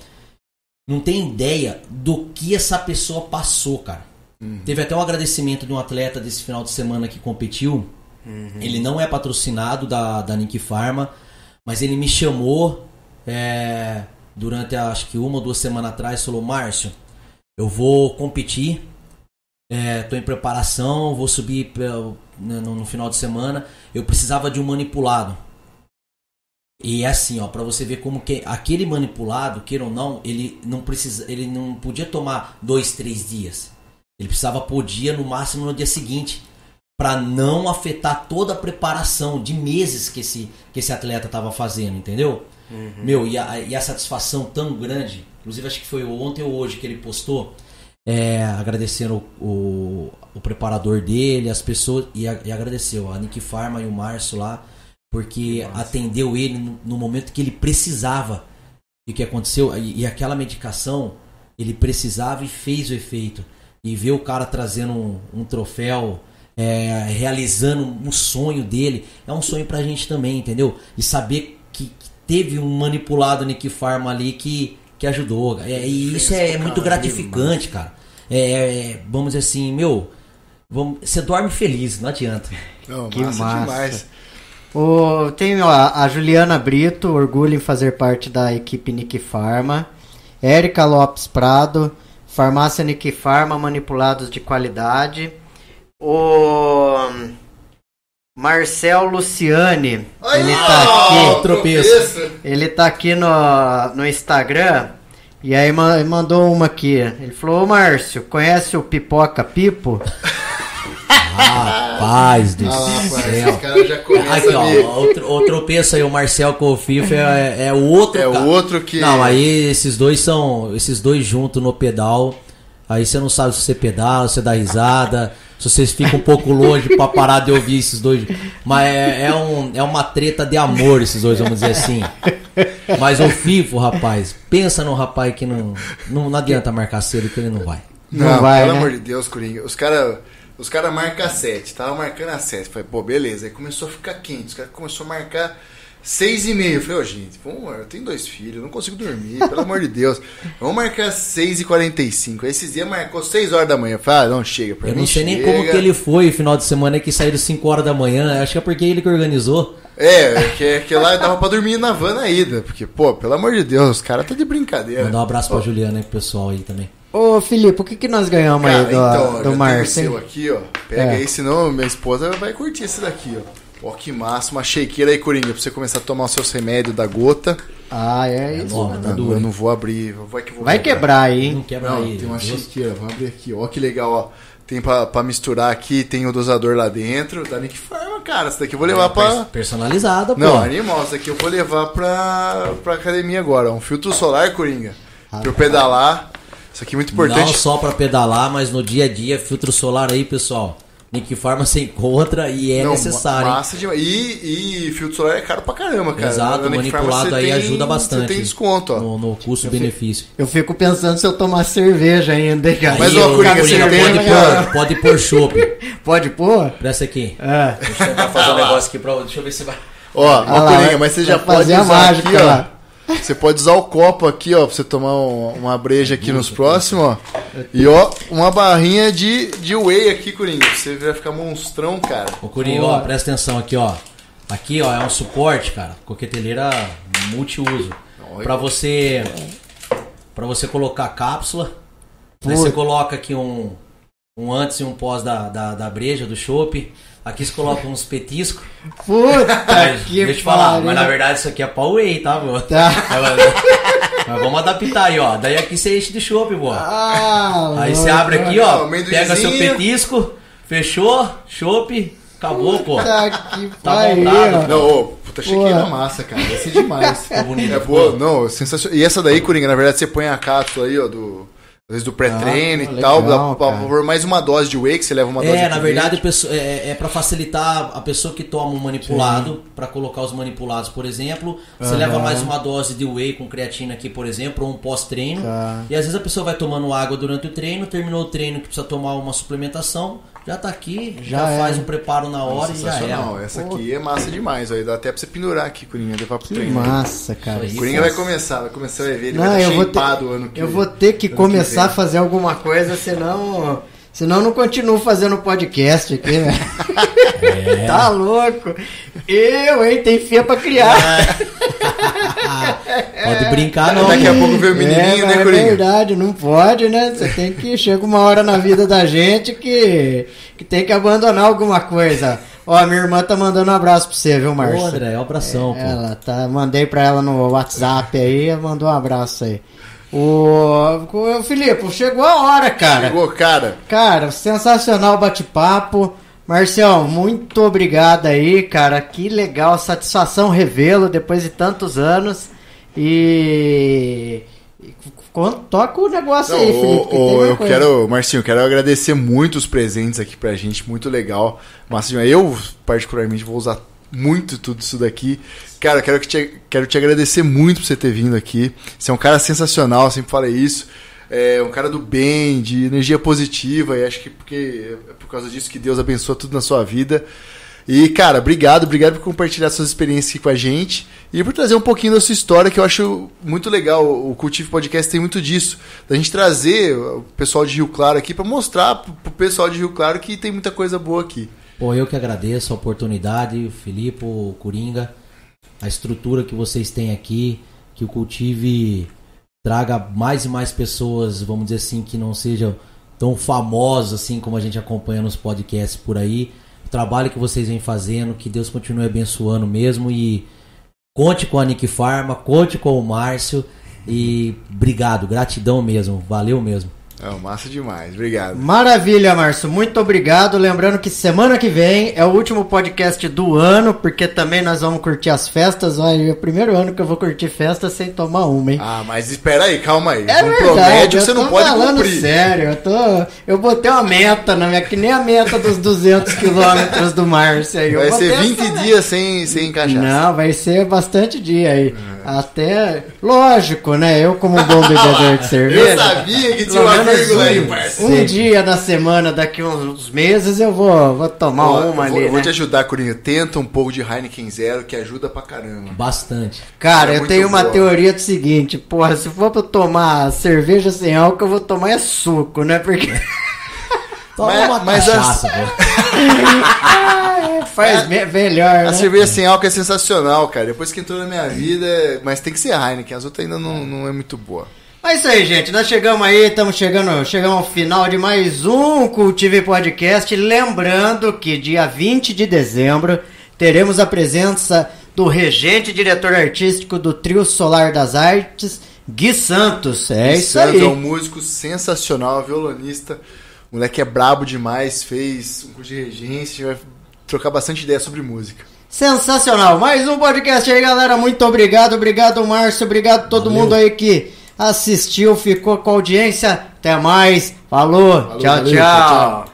não tem ideia do que essa pessoa passou, cara. Uhum. Teve até um agradecimento de um atleta desse final de semana que competiu. Uhum. Ele não é patrocinado da, da Nick Pharma, mas ele me chamou é, durante acho que uma ou duas semanas atrás falou: Márcio, eu vou competir é, tô em preparação, vou subir né, no, no, final de semana. Eu precisava de um manipulado. E é assim, ó, para você ver como que aquele manipulado, queira ou não, ele não precisa, ele não podia tomar dois, três dias. Ele precisava por dia, no máximo no dia seguinte, para não afetar toda a preparação de meses que esse, que esse atleta estava fazendo, entendeu? Uhum. Meu, e a, e a satisfação tão grande, inclusive acho que foi ontem ou hoje que ele postou, é, agradecendo o, o, o, preparador dele, as pessoas, e, a, e, agradeceu a Nick Farma e o Márcio lá, porque Nossa. atendeu ele no, no, momento que ele precisava. E o que aconteceu? E, e, aquela medicação, ele precisava e fez o efeito. E ver o cara trazendo um, um troféu, é, realizando um sonho dele, é um sonho pra gente também, entendeu? E saber que, que teve um manipulado Nick Farma ali que que ajudou. É, e isso é muito gratificante, cara. É, é, vamos dizer assim, meu, vamos, você dorme feliz, não adianta. Não, que massa, massa. demais. O, tem ó, a Juliana Brito, orgulho em fazer parte da equipe Nick Pharma. Érica Lopes Prado, Farmácia Nick Pharma, manipulados de qualidade. O Marcel Luciane, ele tá aqui. Tropeço. Ele tá aqui no, no Instagram. E aí mandou uma aqui. Ele falou: Ô Márcio, conhece o Pipoca Pipo? Rapaz do ah, céu. Aqui, ó, o, o tropeço aí, o Marcel com o FIFA é, é o outro. É o outro que. Não, aí esses dois são. Esses dois juntos no pedal. Aí você não sabe se você pedala, se você dá risada, se vocês ficam um pouco longe pra parar de ouvir esses dois. Mas é, é, um, é uma treta de amor esses dois, vamos dizer assim. Mas o FIFO, rapaz, pensa num rapaz que não, não, não adianta marcar cedo que ele não vai. Não, Não vai, pelo né? amor de Deus, Coringa. Os caras os cara marcam a 7, tava marcando a 7. Falei, pô, beleza. Aí começou a ficar quente. Os caras começaram a marcar 6 e meio. Falei, ô gente, vamos, eu tenho dois filhos, eu não consigo dormir, pelo amor de Deus. Vamos marcar 6 e 45. Aí esses dias marcou 6 horas da manhã. Falei, ah, não, chega. Pra Eu mim não sei nem chega. como que ele foi final de semana que saíram 5 horas da manhã. Acho que é porque ele que organizou. É, que, que lá dava pra dormir na van na ida. Porque, pô, pelo amor de Deus, os caras tá de brincadeira. Mandar um abraço pra Juliana e pro pessoal aí também. Ô, Felipe, o que, que nós ganhamos Cara, aí do, então, do Márcio? aqui, ó. Pega É. aí, senão minha esposa vai curtir esse daqui, ó. Ó, que massa, uma shakeira aí, Coringa, pra você começar a tomar os seus remédios da gota. Ah, é isso. nova, né? tá Não, duro. eu não vou abrir, vai que vou Vai quebrar aí, Não hein? quebra Não, aí. tem uma shakeira, vamos abrir aqui, ó, que legal, ó. Tem pra, pra misturar aqui, tem o dosador lá dentro, da Nick Pharma, cara. Esse daqui eu vou levar pra... Personalizada, pô. Não, animal, esse daqui eu vou levar pra, pra academia agora. ó. Um filtro solar, Coringa. Pra eu pedalar. Isso aqui é muito Não importante. só pra pedalar, mas no dia a dia, filtro solar aí, pessoal. Nick Pharma você encontra e é Não, necessário. Massa demais. E, e filtro solar é caro pra caramba, cara. Exato, manipulado aí tem- ajuda bastante. Você tem desconto, ó. No, no custo-benefício. Eu fico pensando se eu tomar cerveja ainda, hein, cara. Mas, ó, ô, Coringa, Coringa, você pode, pôr, pode pôr chopp. Pode pôr? Presta aqui. É. Deixa eu tentar fazer um negócio aqui pra. Deixa eu ver se vai. Ó, Ah Coringa, mas você já pode fazer a usar mágica aqui, ó. lá. Você pode usar o copo aqui, ó, pra você tomar um- uma breja aqui nos próximos, ó. E, ó, uma barrinha de, de whey aqui, Coringa. Você vai ficar monstrão, cara. Ô, Coringa, ó, presta atenção aqui, ó. Aqui, ó, é um suporte, cara. Coqueteleira multiuso. Pra você. Pra você colocar a cápsula. Aí você coloca aqui um. Um antes e um pós da, da, da breja, do chopp. Aqui você coloca uns petiscos. Puta Mas, que deixa eu te falar, mas na verdade isso aqui é pra whey, tá, meu? Tá. Mas, mas vamos adaptar aí, ó. Daí aqui você enche de chopp, pô. Ah, Aí você abre aqui, Ó, pega seu petisco, fechou, chopp, acabou, pô. Puta que Tá pariu. montado. Não, ô, puta shakeira Boa. massa, cara. Vai ser demais. Ficou bonito. É boa, não, sensacional. E essa daí, Coringa, na verdade você põe a cápsula aí, ó, do. Às vezes do pré-treino Ah, e tal, legal, cara. pôr mais uma dose de whey, que você leva uma dose É, de na verdade, pessoa- é, é para facilitar a pessoa que toma um manipulado, pra colocar os manipulados, por exemplo. Você leva mais uma dose de whey com creatina aqui, por exemplo, ou um pós-treino. Tá. E às vezes a pessoa vai tomando água durante o treino, terminou o treino que precisa tomar uma suplementação, já tá aqui, já, Já faz era. um preparo na hora e já era. Essa aqui é massa demais, ó. e Dá até pra você pendurar aqui, Coringa, levar pro Que treino. massa, cara. Isso aí. Coringa vai começar, vai começar a ver, ele Não, vai eu estar vou, ter, shapeado ano que eu vou ter que começar a vem. fazer alguma coisa, senão. Senão eu não continuo fazendo podcast aqui, né? É. Tá louco? Eu, hein? Tem fia pra criar. Pode brincar, não. Daqui a pouco vê o menininho, é, né, Coringa? É verdade, não pode, né? Você tem que. Chega uma hora na vida da gente que, que tem que abandonar alguma coisa. Ó, minha irmã tá mandando um abraço pra você, viu, Ô, Márcio? André, é um abração, pô. Ela tá, mandei pra ela no WhatsApp aí, mandou um abraço aí. O, o Filipe, chegou a hora, cara. Chegou, cara. Cara, sensacional o bate-papo. Marcião, muito obrigado aí, cara. Que legal, satisfação revê-lo depois de tantos anos. E. Toca o negócio Não, aí, Felipe. ô, eu coisa. quero, Marcinho, eu quero agradecer muito os presentes aqui pra gente, muito legal. Demais. Eu, particularmente, vou usar muito tudo isso daqui. Cara, eu quero, que te, quero te agradecer muito por você ter vindo aqui. Você é um cara sensacional, eu sempre falei isso. É um cara do bem, de energia positiva, e acho que porque é por causa disso que Deus abençoa tudo na sua vida. E, cara, obrigado, obrigado por compartilhar suas experiências aqui com a gente e por trazer um pouquinho da sua história, que eu acho muito legal. O Cultivo Podcast tem muito disso, da gente trazer o pessoal de Rio Claro aqui para mostrar pro pessoal de Rio Claro que tem muita coisa boa aqui. Pô, eu que agradeço a oportunidade, o Filipe, o Coringa, a estrutura que vocês têm aqui, que o Cultive traga mais e mais pessoas, vamos dizer assim, que não sejam tão famosos assim como a gente acompanha nos podcasts por aí. O trabalho que vocês vêm fazendo, que Deus continue abençoando mesmo e conte com a Nick Farma, conte com o Márcio e obrigado, gratidão mesmo, valeu mesmo. É, massa demais. Obrigado. Maravilha, Márcio. Muito obrigado. Lembrando que semana que vem é o último podcast do ano, porque também nós vamos curtir as festas. Olha, é o primeiro ano que eu vou curtir festa sem tomar uma, hein? Ah, mas espera aí, calma aí. É não verdade, eu você não pode falando cumprir. sério, eu tô... Eu botei uma meta na minha... Que nem a meta dos 200 quilômetros do Márcio aí. Eu Vai ser essa 20 meta. dias sem, sem cachaça. Não, vai ser bastante dia aí. Até, lógico, né? Eu como um bom bebedor de cerveja. Eu sabia que tinha uma vírgula aí, um, parceiro. um dia na semana, daqui uns meses, eu vou, vou tomar Ó, uma eu vou, ali, eu vou né? te ajudar, Corinha. Tenta um pouco de Heineken Zero, que ajuda pra caramba. Bastante. Cara, É eu tenho uma boa. teoria do seguinte, porra, se for pra eu tomar cerveja sem álcool, eu vou tomar é suco, né? Porque Toma Mas- uma mas cachaça, pô. faz me- melhor, A né? cerveja sem álcool é sensacional, cara. Depois que entrou na minha vida, mas tem que ser Heineken, as outras ainda não, não é muito boa. É isso aí, gente. Nós chegamos aí, estamos chegando, chegamos ao final de mais um Cultive Podcast. Lembrando que dia 20 de dezembro teremos a presença do regente e diretor artístico do Trio Solar das Artes, Gui Santos. É isso Santos aí. É um músico sensacional, violonista. O moleque é brabo demais, fez um curso de regência, vai trocar bastante ideia sobre música. Sensacional. Mais um podcast aí, galera. Muito obrigado. Obrigado, Márcio. Obrigado a todo Valeu. mundo aí que assistiu, ficou com a audiência. Até mais. Falou. Falou, tchau, valeu, tchau, tchau.